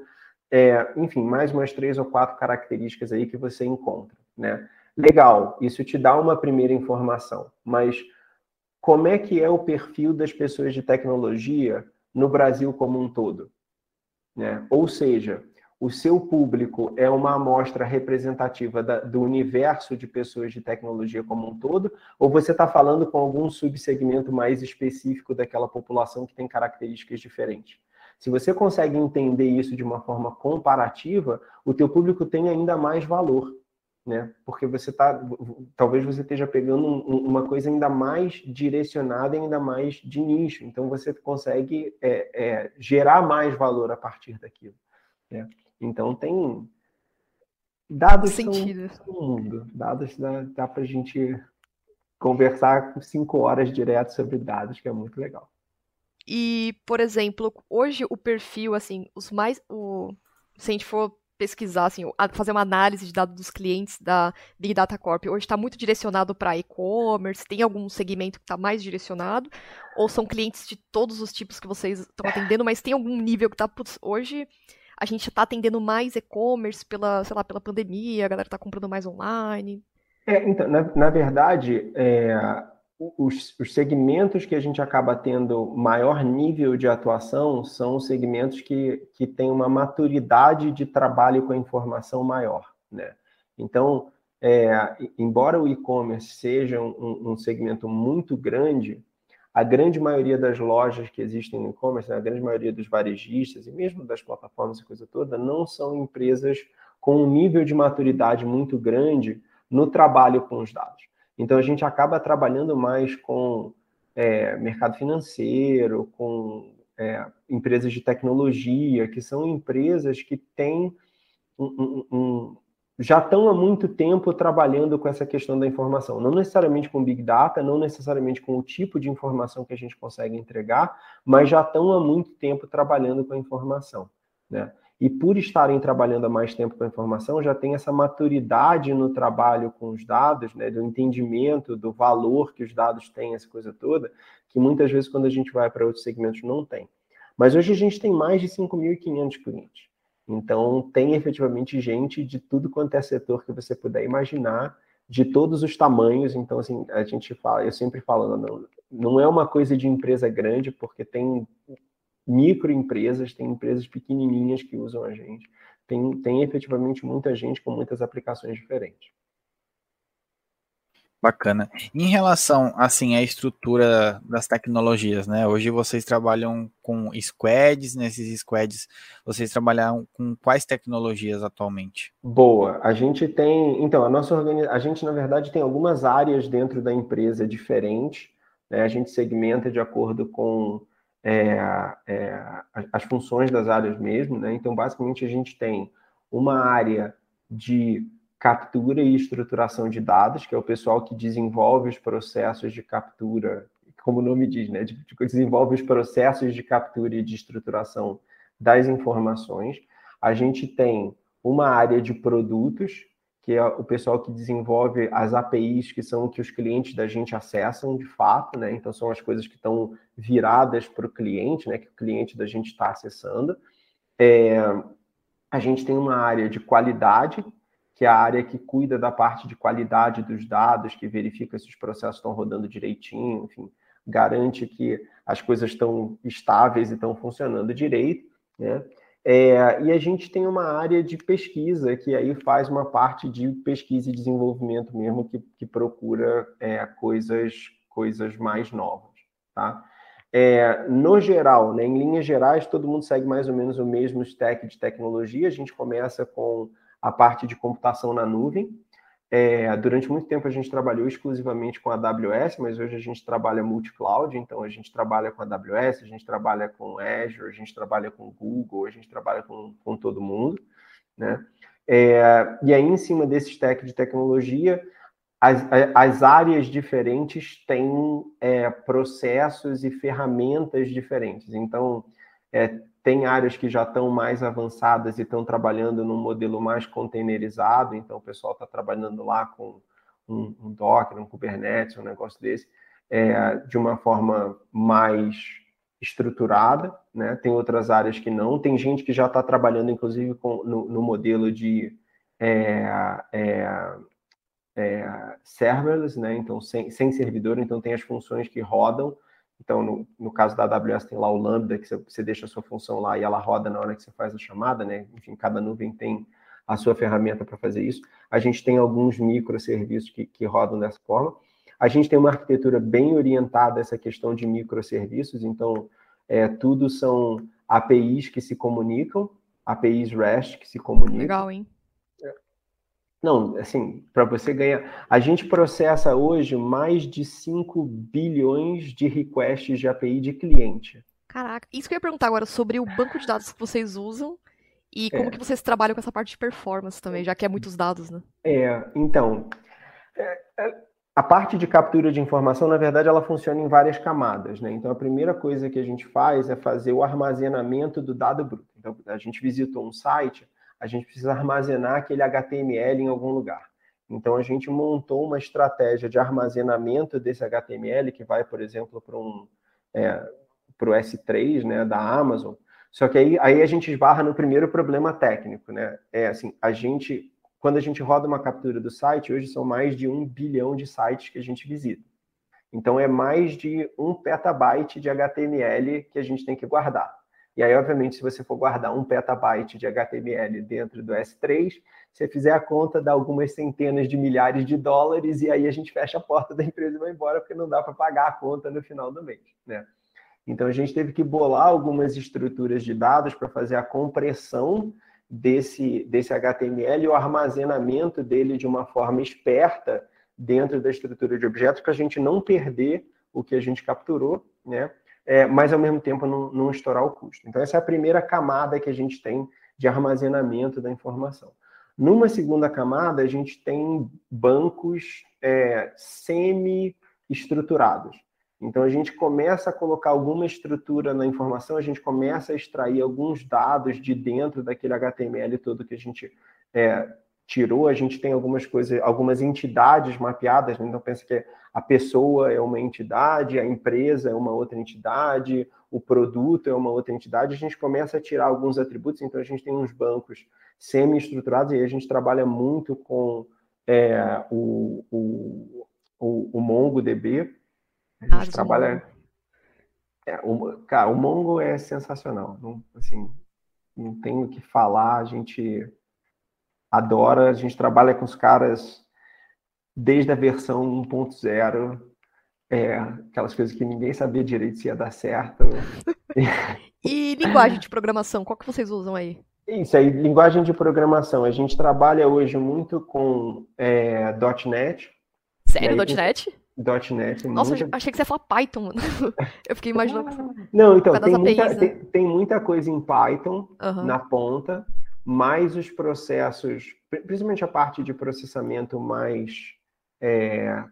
É, enfim, mais umas três ou quatro características aí que você encontra, né? Legal, isso te dá uma primeira informação, mas como é que é o perfil das pessoas de tecnologia no Brasil como um todo? Né? Ou seja, o seu público é uma amostra representativa da, do universo de pessoas de tecnologia como um todo, ou você está falando com algum subsegmento mais específico daquela população que tem características diferentes? Se você consegue entender isso de uma forma comparativa, o teu público tem ainda mais valor, né? Porque você tá, talvez você esteja pegando um, uma coisa ainda mais direcionada, ainda mais de nicho. Então você consegue é, é, gerar mais valor a partir daquilo. Né? Então tem dados Sentido. no mundo. Dados dá, dá para a gente conversar cinco horas direto sobre dados, que é muito legal. E, por exemplo, hoje o perfil, assim, os mais. O, se a gente for pesquisar, assim, fazer uma análise de dados dos clientes da Big Data Corp, hoje está muito direcionado para e-commerce? Tem algum segmento que está mais direcionado? Ou são clientes de todos os tipos que vocês estão atendendo, mas tem algum nível que está. Hoje a gente está atendendo mais e-commerce pela, sei lá, pela pandemia, a galera está comprando mais online. É, então, na, na verdade, é, os, os, segmentos que a gente acaba tendo maior nível de atuação são os segmentos que, que têm uma maturidade de trabalho com a informação maior, né? Então, é, embora o e-commerce seja um, um segmento muito grande, a grande maioria das lojas que existem no e-commerce, né, a grande maioria dos varejistas e mesmo das plataformas e coisa toda, não são empresas com um nível de maturidade muito grande no trabalho com os dados. Então a gente acaba trabalhando mais com é, mercado financeiro, com é, empresas de tecnologia, que são empresas que têm um, um, um, já estão há muito tempo trabalhando com essa questão da informação. Não necessariamente com Big Data, não necessariamente com o tipo de informação que a gente consegue entregar, mas já estão há muito tempo trabalhando com a informação. Né? E por estarem trabalhando há mais tempo com a informação, já tem essa maturidade no trabalho com os dados, né, do entendimento do valor que os dados têm, essa coisa toda, que muitas vezes quando a gente vai para outros segmentos não tem. Mas hoje a gente tem mais de 5.500 clientes. Então, tem efetivamente gente de tudo quanto é setor que você puder imaginar, de todos os tamanhos. Então, assim, a gente fala, eu sempre falo, não, não é uma coisa de empresa grande, porque tem microempresas, tem empresas pequenininhas que usam a gente. Tem, tem efetivamente muita gente com muitas aplicações diferentes. Bacana. Em relação, assim, à estrutura das tecnologias, né? Hoje vocês trabalham com squads, nesses squads vocês trabalham com quais tecnologias atualmente? Boa. A gente tem, então, a nossa organização, a gente na verdade tem algumas áreas dentro da empresa diferentes, né? A gente segmenta de acordo com é, é, as funções das áreas mesmo, né? Então, basicamente, a gente tem uma área de captura e estruturação de dados, que é o pessoal que desenvolve os processos de captura, como o nome diz, né? De, desenvolve os processos de captura e de estruturação das informações. A gente tem uma área de produtos, que é o pessoal que desenvolve as APIs, que são o que os clientes da gente acessam de fato, né? Então são as coisas que estão viradas para o cliente, né? Que o cliente da gente está acessando. É, a gente tem uma área de qualidade, que é a área que cuida da parte de qualidade dos dados, que verifica se os processos estão rodando direitinho, enfim, garante que as coisas estão estáveis e estão funcionando direito, né? É, e a gente tem uma área de pesquisa que aí faz uma parte de pesquisa e desenvolvimento mesmo que, que procura é, coisas, coisas mais novas, tá? É, no geral, né, em linhas gerais, todo mundo segue mais ou menos o mesmo stack de tecnologia. A gente começa com a parte de computação na nuvem, é, durante muito tempo a gente trabalhou exclusivamente com a AWS, mas hoje a gente trabalha multi-cloud, então a gente trabalha com a AWS, a gente trabalha com Azure, a gente trabalha com Google, a gente trabalha com, com todo mundo, né? É, e aí, em cima desse stack de tecnologia, as, as áreas diferentes têm é, processos e ferramentas diferentes. Então, é, tem áreas que já estão mais avançadas e estão trabalhando num modelo mais containerizado, então o pessoal está trabalhando lá com um, um, Docker, um Kubernetes, um negócio desse, é, de uma forma mais estruturada, né? Tem outras áreas que não. Tem gente que já está trabalhando, inclusive, com, no, no modelo de é, é, é, serverless, né? Então, sem, sem servidor, então tem as funções que rodam então, no, no, caso da AWS, tem lá o Lambda, que você, você, deixa a sua função lá e ela roda na hora que você faz a chamada, né? Enfim, cada nuvem tem a sua ferramenta para fazer isso. A gente tem alguns microserviços que, que rodam dessa forma. A gente tem uma arquitetura bem orientada a essa questão de microserviços, então, é, tudo são APIs que se comunicam, APIs REST que se comunicam. Legal, hein? Não, assim, para você ganhar. A gente processa hoje mais de 5 bilhões de requests de API de cliente. Caraca, isso que eu ia perguntar agora sobre o banco de dados que vocês usam e como é. que vocês trabalham com essa parte de performance também, já que é muitos dados, né? É, então. É, é, a parte de captura de informação, na verdade, ela funciona em várias camadas, né? Então, a primeira coisa que a gente faz é fazer o armazenamento do dado bruto. Então, a gente visitou um site a gente precisa armazenar aquele HTML em algum lugar. Então, a gente montou uma estratégia de armazenamento desse HTML, que vai, por exemplo, para um, é, o S3 né, da Amazon. Só que aí, aí a gente esbarra no primeiro problema técnico. Né? É assim, a gente, quando a gente roda uma captura do site, hoje são mais de um bilhão de sites que a gente visita. Então, é mais de um petabyte de HTML que a gente tem que guardar. E aí, obviamente, se você for guardar um petabyte de HTML dentro do S3, se fizer a conta, dá algumas centenas de milhares de dólares, e aí a gente fecha a porta da empresa e vai embora, porque não dá para pagar a conta no final do mês. Né? Então, a gente teve que bolar algumas estruturas de dados para fazer a compressão desse, desse HTML e o armazenamento dele de uma forma esperta dentro da estrutura de objetos, para a gente não perder o que a gente capturou, né? É, mas ao mesmo tempo não, não estourar o custo. Então, essa é a primeira camada que a gente tem de armazenamento da informação. Numa segunda camada, a gente tem bancos é, semi-estruturados. Então, a gente começa a colocar alguma estrutura na informação, a gente começa a extrair alguns dados de dentro daquele HTML todo que a gente é, tirou, a gente tem algumas coisas, algumas entidades mapeadas, né? então pensa que a pessoa é uma entidade, a empresa é uma outra entidade, o produto é uma outra entidade, a gente começa a tirar alguns atributos, então a gente tem uns bancos semi-estruturados e a gente trabalha muito com é, o, o, o, o MongoDB, a gente ah, trabalha... É, o, cara, o Mongo é sensacional, não, assim, não tenho o que falar, a gente adora, a gente trabalha com os caras desde a versão 1.0, é, aquelas coisas que ninguém sabia direito se ia dar certo. e linguagem de programação, qual que vocês usam aí? Isso aí, linguagem de programação. A gente trabalha hoje muito com é, .NET. Sério, aí, .NET? .NET. Nossa, muita... achei que você ia falar Python. Eu fiquei imaginando. Não, então, tem muita, né? tem, tem, muita coisa em Python uhum. na ponta mais os processos, principalmente a parte de processamento mais é,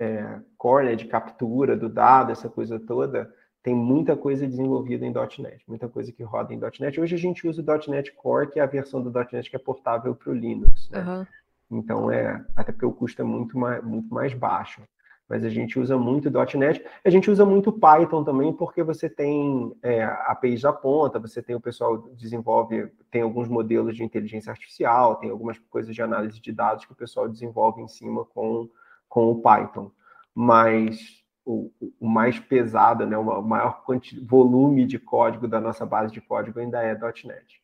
é, core, né, de captura do dado, essa coisa toda, tem muita coisa desenvolvida em .NET, muita coisa que roda em .NET. Hoje a gente usa o .NET Core, que é a versão do .NET que é portável para o Linux. Né? Uhum. Então, é, até porque o custo é muito mais, muito mais baixo mas a gente usa muito .NET. A gente usa muito Python também, porque você tem é, APIs da ponta, você tem o pessoal desenvolve, tem alguns modelos de inteligência artificial, tem algumas coisas de análise de dados que o pessoal desenvolve em cima com, com o Python. Mas o, o mais pesado, né, o maior volume de código da nossa base de código ainda é .NET.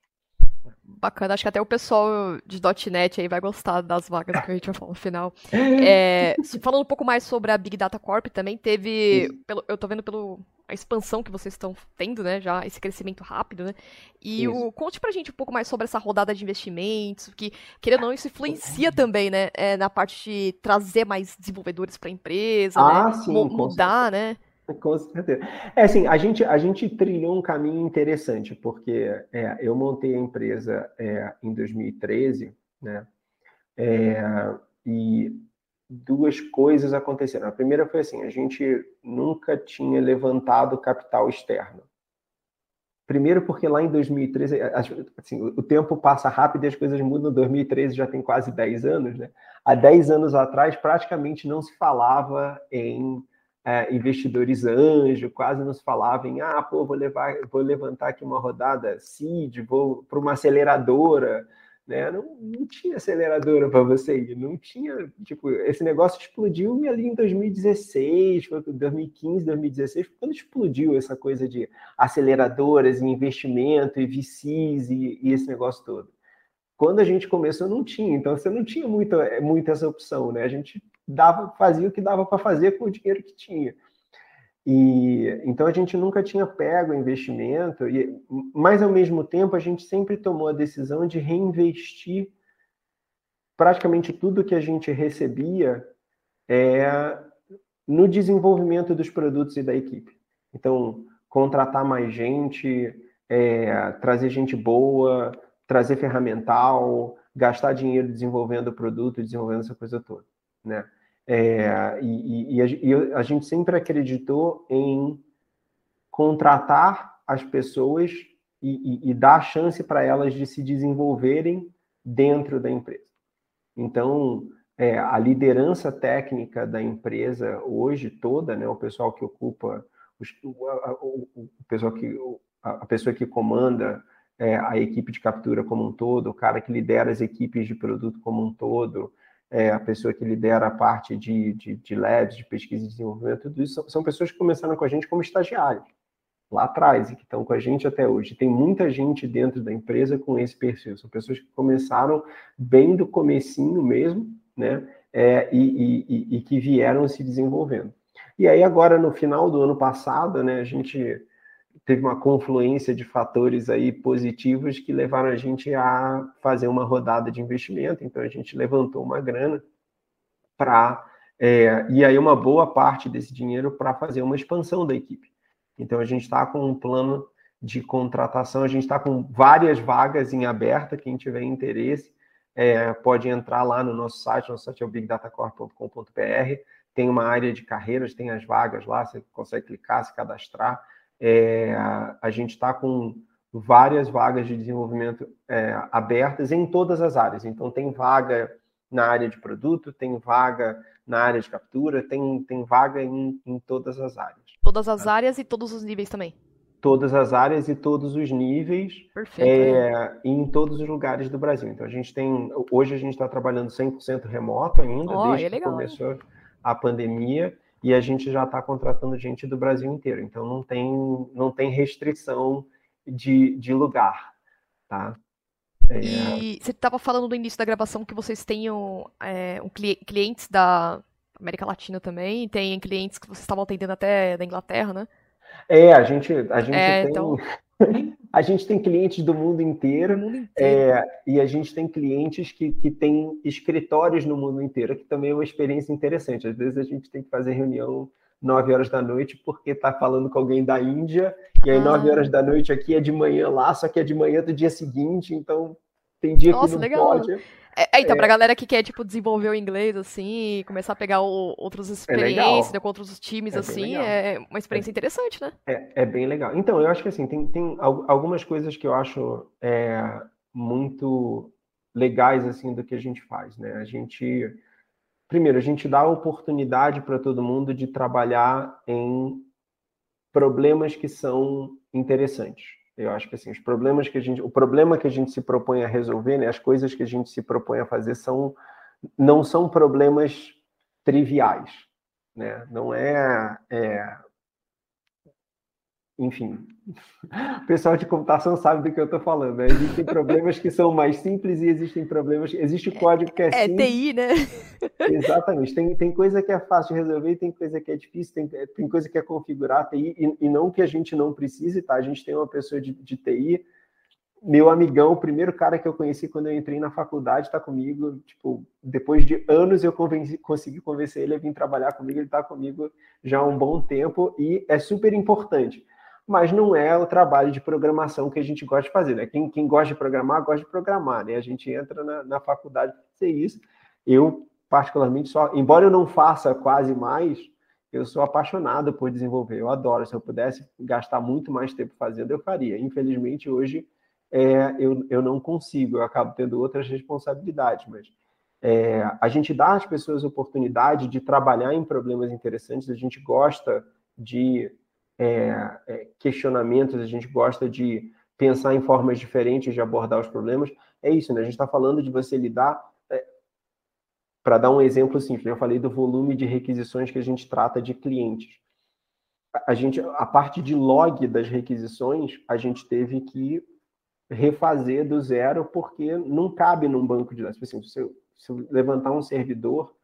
Bacana, acho que até o pessoal de .NET aí vai gostar das vagas que a gente vai falar no final. É, falando um pouco mais sobre a Big Data Corp, também teve, pelo, eu tô vendo pelo a expansão que vocês estão tendo, né, já esse crescimento rápido, né? E o, conte pra gente um pouco mais sobre essa rodada de investimentos, que querendo ou não isso influencia também, né, é, na parte de trazer mais desenvolvedores para a empresa, ah, né, sim, mudar, né? Com certeza. É assim, a gente, a gente trilhou um caminho interessante, porque é, eu montei a empresa é, em 2013, né? É, e duas coisas aconteceram. A primeira foi assim, a gente nunca tinha levantado capital externo. Primeiro porque lá em 2013, assim, o tempo passa rápido e as coisas mudam. 2013 já tem quase 10 anos, né? Há 10 anos atrás, praticamente não se falava em é, investidores anjo, quase nos falavam em, ah, pô, vou, levar, vou levantar aqui uma rodada seed, vou para uma aceleradora, né? Não, não tinha aceleradora para você ir, não tinha, tipo, esse negócio explodiu ali em 2016, foi 2015, 2016, quando explodiu essa coisa de aceleradoras e investimento e VCs e, e esse negócio todo. Quando a gente começou, não tinha, então você não tinha muito, muito essa opção, né? A gente dava, fazia o que dava para fazer com o dinheiro que tinha. E então a gente nunca tinha pego investimento, e, mas ao mesmo tempo a gente sempre tomou a decisão de reinvestir praticamente tudo que a gente recebia é, no desenvolvimento dos produtos e da equipe. Então, contratar mais gente, é, trazer gente boa, trazer ferramental, gastar dinheiro desenvolvendo o produto, desenvolvendo essa coisa toda, né? É, e, e, e, a, gente sempre acreditou em contratar as pessoas e, e dar chance para elas de se desenvolverem dentro da empresa. Então, é, a liderança técnica da empresa hoje toda, né, o pessoal que ocupa, os, o, o, o, pessoal que a pessoa que comanda é, a equipe de captura como um todo, o cara que lidera as equipes de produto como um todo, é, a pessoa que lidera a parte de, de, de labs, de pesquisa e desenvolvimento, tudo isso são, pessoas que começaram com a gente como estagiários. lá atrás e que estão com a gente até hoje. Tem muita gente dentro da empresa com esse perfil. São pessoas que começaram bem do comecinho mesmo, né? É, e, e, e, que vieram se desenvolvendo. E aí agora no final do ano passado, né, a gente teve uma confluência de fatores aí positivos que levaram a gente a fazer uma rodada de investimento. Então a gente levantou uma grana para é, e aí uma boa parte desse dinheiro para fazer uma expansão da equipe. Então, a gente está com um plano de contratação, a gente está com várias vagas em aberta, quem tiver interesse é, pode entrar lá no nosso site, nosso site é o bigdatacore.com.br, tem uma área de carreiras, tem as vagas lá, você consegue clicar, se cadastrar. É, a gente está com várias vagas de desenvolvimento é, abertas em todas as áreas. Então, tem vaga na área de produto, tem vaga na área de captura, tem, tem vaga em, em todas as áreas. Todas as áreas e todos os níveis também. Todas as áreas e todos os níveis. Perfeito. É, em todos os lugares do Brasil. Então a gente tem. Hoje a gente está trabalhando 100% remoto ainda, oh, desde é legal, que começou né? a pandemia, e a gente já está contratando gente do Brasil inteiro. Então não tem, não tem restrição de, de lugar. Tá? É... E você estava falando no início da gravação que vocês tenham é, um, clientes da América Latina também, tem clientes que vocês estavam atendendo até da Inglaterra, né? É, a gente, a gente é, tem. Então... a gente tem clientes do mundo inteiro, mundo inteiro. É, e a gente tem clientes que, que têm escritórios no mundo inteiro, que também é uma experiência interessante. Às vezes a gente tem que fazer reunião 9 horas da noite porque está falando com alguém da Índia, e aí ah. 9 horas da noite aqui é de manhã lá, só que é de manhã do dia seguinte, então tem dia Nossa, que não legal. pode. É, então, é. pra galera que quer, tipo, desenvolver o inglês, assim, começar a pegar o, outras é experiências é com outros times, é assim, é uma experiência interessante, né? É, é bem legal. Então, eu acho que, assim, tem, tem algumas coisas que eu acho muito legais, assim, do que a gente faz, né? A gente primeiro, a gente dá a oportunidade para todo mundo de trabalhar em problemas que são interessantes. Eu acho que assim, os problemas que a gente, o problema que a gente se propõe a resolver, né, as coisas que a gente se propõe a fazer são não são problemas triviais, né? Não é, é enfim, o pessoal de computação sabe do que eu estou falando. Né? Existem problemas que são mais simples e existem problemas. Existe código que é, é simples. É TI, né? Exatamente. Tem, tem coisa que é fácil de resolver tem coisa que é difícil, tem, tem coisa que é configurar TI, e, e não que a gente não precise, tá? A gente tem uma pessoa de, de TI, meu amigão, o primeiro cara que eu conheci quando eu entrei na faculdade, está comigo. Tipo, depois de anos eu convenci, consegui convencer ele a vir trabalhar comigo. Ele está comigo já há um bom tempo e é super importante mas não é o trabalho de programação que a gente gosta de fazer. Né? Quem, quem gosta de programar, gosta de programar. Né? A gente entra na, na faculdade para ser isso. Eu, particularmente, só, embora eu não faça quase mais, eu sou apaixonado por desenvolver. Eu adoro. Se eu pudesse gastar muito mais tempo fazendo, eu faria. Infelizmente, hoje é, eu, eu não consigo. Eu acabo tendo outras responsabilidades, mas é, a gente dá às pessoas oportunidade de trabalhar em problemas interessantes. A gente gosta de é, é, questionamentos, a gente gosta de pensar em formas diferentes de abordar os problemas. É isso, né? A gente está falando de você lidar. É, Para dar um exemplo simples, eu falei do volume de requisições que a gente trata de clientes. A, gente, a parte de log das requisições, a gente teve que refazer do zero, porque não cabe num banco de dados. Assim, se, se eu levantar um servidor,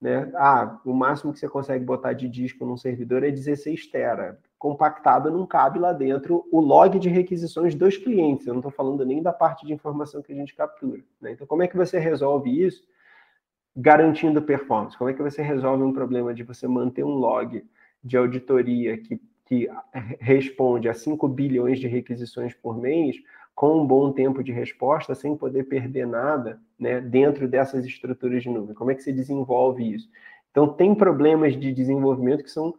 né? Ah, o máximo que você consegue botar de disco num servidor é 16 tera compactado não cabe lá dentro o log de requisições dos clientes. Eu não estou falando nem da parte de informação que a gente captura. Né? Então, como é que você resolve isso? Garantindo performance. Como é que você resolve um problema de você manter um log de auditoria que, que responde a 5 bilhões de requisições por mês com um bom tempo de resposta, sem poder perder nada né, dentro dessas estruturas de nuvem? Como é que você desenvolve isso? Então, tem problemas de desenvolvimento que são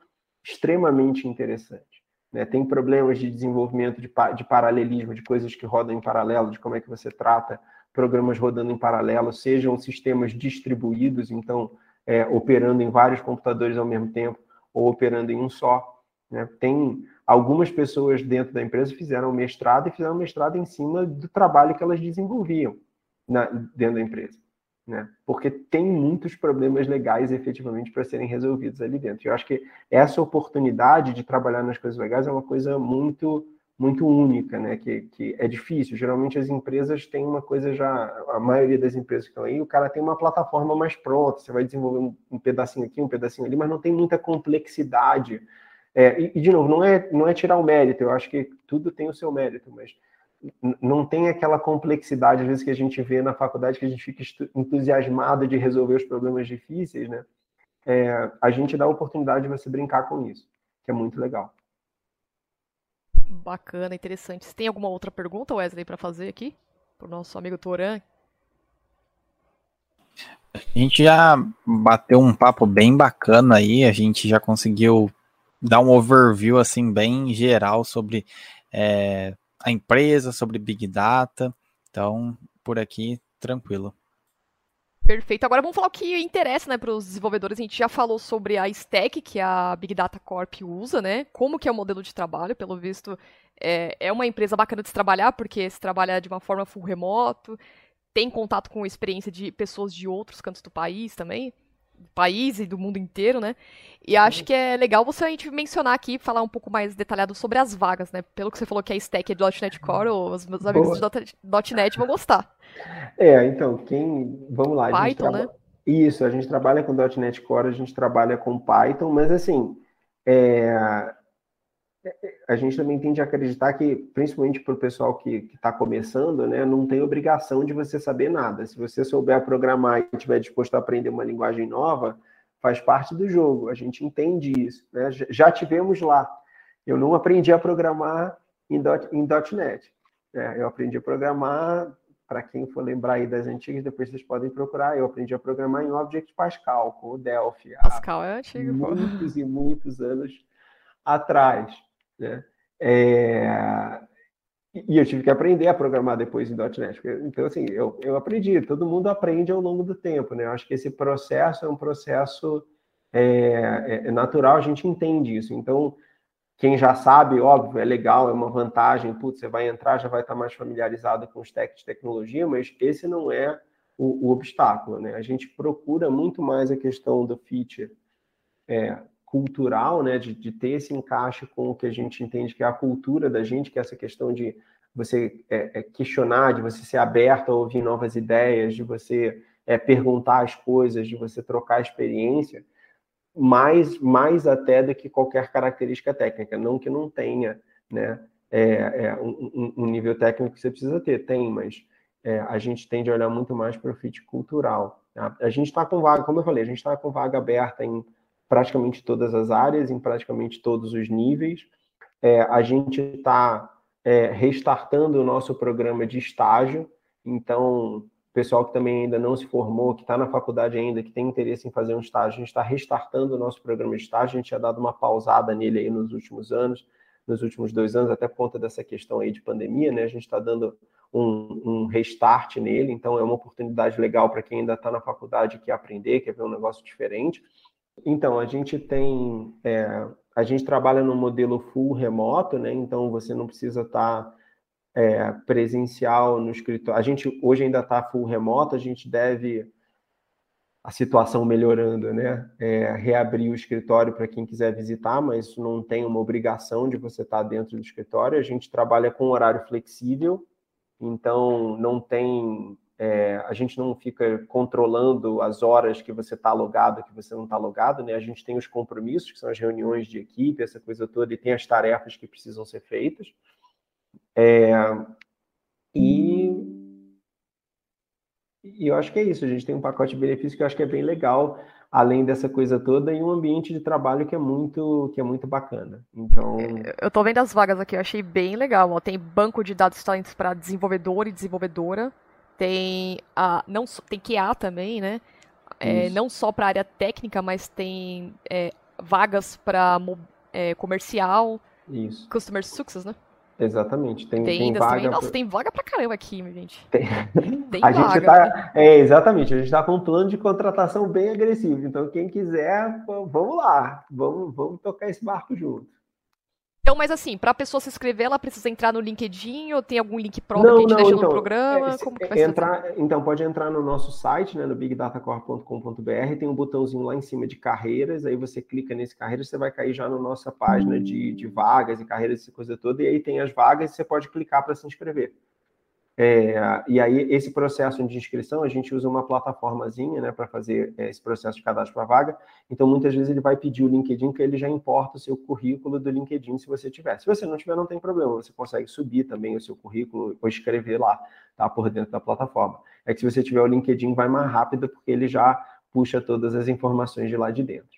extremamente interessante. Né? Tem problemas de desenvolvimento de, de paralelismo, de coisas que rodam em paralelo, de como é que você trata programas rodando em paralelo, sejam sistemas distribuídos, então é, operando em vários computadores ao mesmo tempo, ou operando em um só. Né? Tem algumas pessoas dentro da empresa fizeram mestrado e fizeram mestrado em cima do trabalho que elas desenvolviam na, dentro da empresa. né? Porque tem muitos problemas legais efetivamente para serem resolvidos ali dentro. Eu acho que essa oportunidade de trabalhar nas coisas legais é uma coisa muito muito única, né? Que, que é difícil. Geralmente as empresas têm uma coisa já, a maioria das empresas que estão aí, o cara tem uma plataforma mais pronta. Você vai desenvolver um, um pedacinho aqui, um pedacinho ali, mas não tem muita complexidade. É, e, e, de novo, não é não é tirar o mérito. Eu acho que tudo tem o seu mérito, mas não tem aquela complexidade, às vezes, que a gente vê na faculdade, que a gente fica entusiasmado de resolver os problemas difíceis, né? É, a gente dá a oportunidade de você brincar com isso, que é muito legal. Bacana, interessante. Você tem alguma outra pergunta, Wesley, para fazer aqui? Para o nosso amigo Toran? A gente já bateu um papo bem bacana aí, a gente já conseguiu dar um overview assim bem geral sobre é, a empresa, sobre Big Data. Então, por aqui, tranquilo. Perfeito. Agora vamos falar o que interessa né, para os desenvolvedores. A gente já falou sobre a stack que a Big Data Corp usa, né? Como que é o modelo de trabalho, pelo visto, é, é uma empresa bacana de se trabalhar, porque se trabalha de uma forma full remoto, tem contato com a experiência de pessoas de outros cantos do país também país e do mundo inteiro, né? E acho que é legal você a gente mencionar aqui, falar um pouco mais detalhado sobre as vagas, né? Pelo que você falou que a stack é do .NET Core, os meus amigos Boa. de .NET vão gostar. É, então, quem... Vamos lá. Python, né? Isso, a gente trabalha com .NET Core, a gente trabalha com Python, mas assim, é a gente também tende a acreditar que, principalmente para o pessoal que está começando, né, não tem obrigação de você saber nada. Se você souber programar e estiver disposto a aprender uma linguagem nova, faz parte do jogo. A gente entende isso. Né? Já tivemos lá. Eu não aprendi a programar em, dot, em .NET. Né? Eu aprendi a programar, para quem for lembrar aí das antigas, depois vocês podem procurar, eu aprendi a programar em Object Pascal, com o Delphi. Pascal é antigo, Muitos pô. e muitos anos atrás. Né? É... E eu tive que aprender a programar depois em .NET. Então, assim, eu, eu aprendi. Todo mundo aprende ao longo do tempo, né? Eu acho que esse processo é um processo é, é, é natural, a gente entende isso. Então, quem já sabe, óbvio, é legal, é uma vantagem. Putz, você vai entrar, já vai estar mais familiarizado com os techs de tecnologia, mas esse não é o, o obstáculo, né? A gente procura muito mais a questão do feature é, cultural, né, de, de, ter esse encaixe com o que a gente entende que é a cultura da gente, que é essa questão de você é, é questionar, de você ser aberto a ouvir novas ideias, de você é, perguntar as coisas, de você trocar experiência, mais, mais até do que qualquer característica técnica, não que não tenha, né, é, é um, um, nível técnico que você precisa ter, tem, mas é, a gente tende a olhar muito mais para o fit cultural. Tá? A gente está com vaga, como eu falei, a gente está com vaga aberta em praticamente todas as áreas, em praticamente todos os níveis. É, a gente está é, restartando o nosso programa de estágio, então, pessoal que também ainda não se formou, que está na faculdade ainda, que tem interesse em fazer um estágio, a gente está restartando o nosso programa de estágio, a gente tinha dado uma pausada nele aí nos últimos anos, nos últimos dois anos, até por conta dessa questão aí de pandemia, né? A gente está dando um, um, restart nele, então é uma oportunidade legal para quem ainda está na faculdade, quer aprender, quer ver um negócio diferente. Então, a gente tem. É, a gente trabalha no modelo full remoto, né? Então você não precisa estar tá, é, presencial no escritório. A gente hoje ainda está full remoto, a gente deve a situação melhorando, né? É, reabrir o escritório para quem quiser visitar, mas não tem uma obrigação de você estar tá dentro do escritório. A gente trabalha com horário flexível, então não tem é, a gente não fica controlando as horas que você está logado, que você não está logado, né? A gente tem os compromissos, que são as reuniões de equipe, essa coisa toda, e tem as tarefas que precisam ser feitas. É, e, e eu acho que é isso. A gente tem um pacote de benefícios que eu acho que é bem legal, além dessa coisa toda, e um ambiente de trabalho que é muito, que é muito bacana. Então, eu estou vendo as vagas aqui, eu achei bem legal. Ó. Tem banco de dados talentos para desenvolvedor e desenvolvedora tem a não tem QA também, né? É, não só para área técnica, mas tem é, vagas para é, comercial, Isso. customer success, né? Exatamente. Tem, tem, tem vaga. Também. Nossa, pra... tem vaga pra caramba aqui, gente. Tem, tem a vaga. Gente tá... É, exatamente. A gente está com um plano de contratação bem agressivo. Então, quem quiser, vamos lá. Vamos, vamos tocar esse barco junto. Então, mas assim, para a pessoa se inscrever, ela precisa entrar no LinkedIn ou tem algum link próprio Não, que a gente não, deixa então, no programa? é, Como que vai ser? entrar, então, pode entrar no nosso site, né, no bigdatacorp.com.br, tem um botãozinho lá em cima de carreiras, aí você clica nesse carreiras, você vai cair já na nossa página de, de vagas e carreiras, essa coisa toda, e aí tem as vagas e você pode clicar para se inscrever. É, e aí, esse processo de inscrição, a gente usa uma plataformazinha né, para fazer é, esse processo de cadastro para vaga. Então, muitas vezes ele vai pedir o LinkedIn, que ele já importa o seu currículo do LinkedIn, se você tiver. Se você não tiver, não tem problema, você consegue subir também o seu currículo ou escrever lá, tá, por dentro da plataforma. É que se você tiver o LinkedIn, vai mais rápido, porque ele já puxa todas as informações de lá de dentro.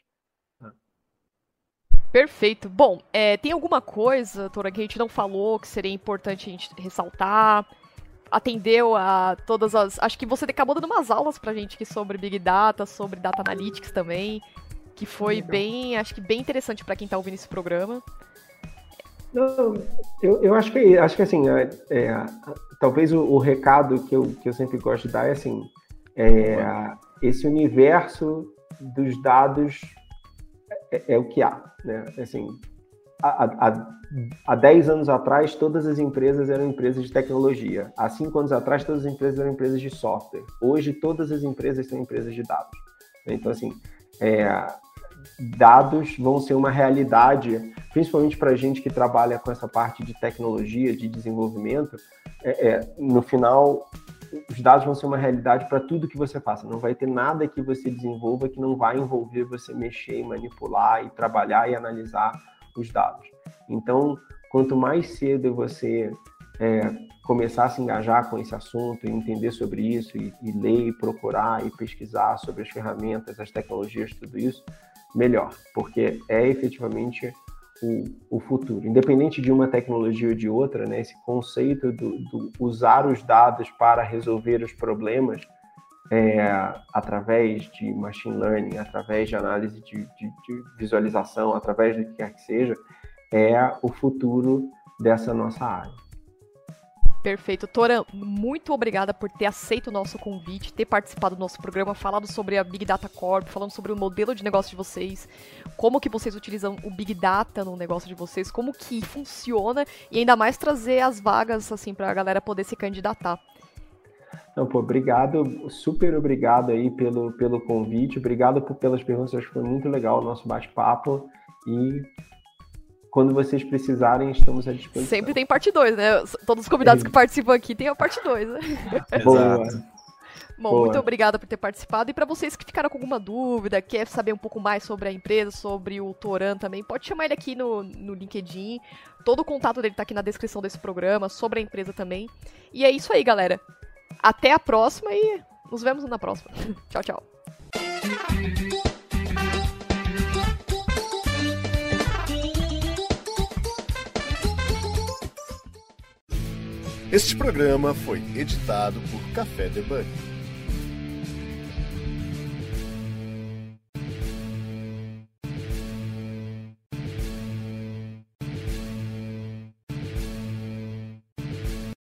Perfeito. Bom, é, tem alguma coisa, Tora, que a gente não falou que seria importante a gente ressaltar? Atendeu a todas as. Acho que você acabou dando umas aulas pra gente aqui sobre Big Data, sobre Data Analytics também, que foi Legal. bem, acho que bem interessante para quem tá ouvindo esse programa. Não, eu, eu acho que acho que assim, é, é talvez o, o, recado que eu, que eu sempre gosto de dar é assim, é, esse universo dos dados é, é, o que há, né? Assim, há, há, há 10 anos atrás, todas as empresas eram empresas de tecnologia. Há 5 anos atrás, todas as empresas eram empresas de software. Hoje, todas as empresas são empresas de dados. Então, assim, é, dados vão ser uma realidade, principalmente para a gente que trabalha com essa parte de tecnologia, de desenvolvimento. É, é, no final, os dados vão ser uma realidade para tudo que você faça. Não vai ter nada que você desenvolva que não vai envolver você mexer, manipular e trabalhar e analisar os dados. Então, quanto mais cedo você é, começar a se engajar com esse assunto entender sobre isso, e, e, ler, e procurar, e pesquisar sobre as ferramentas, as tecnologias, tudo isso, melhor, porque é efetivamente o, o futuro. Independente de uma tecnologia ou de outra, né, esse conceito do, do usar os dados para resolver os problemas é, através de machine learning, através de análise de, de, de, visualização, através do que quer que seja, é o futuro dessa nossa área. Perfeito. Tora, muito obrigada por ter aceito o nosso convite, ter participado do nosso programa, falado sobre a Big Data Corp, falando sobre o modelo de negócio de vocês, como que vocês utilizam o Big Data no negócio de vocês, como que funciona e ainda mais trazer as vagas assim para a galera poder se candidatar. Então, pô, obrigado, super obrigado aí pelo, pelo convite, obrigado por, pelas perguntas, acho que foi muito legal o nosso bate-papo e quando vocês precisarem, estamos à disposição. Sempre tem parte 2, né? Todos os convidados é. que participam aqui têm a parte 2, né? Boa. Bom, Boa. muito obrigada por ter participado. E para vocês que ficaram com alguma dúvida, quer saber um pouco mais sobre a empresa, sobre o Toran também, pode chamar ele aqui no, no LinkedIn. Todo o contato dele tá aqui na descrição desse programa, sobre a empresa também. E é isso aí, galera. Até a próxima e nos vemos na próxima. tchau, tchau. Este programa foi editado por Café Debug.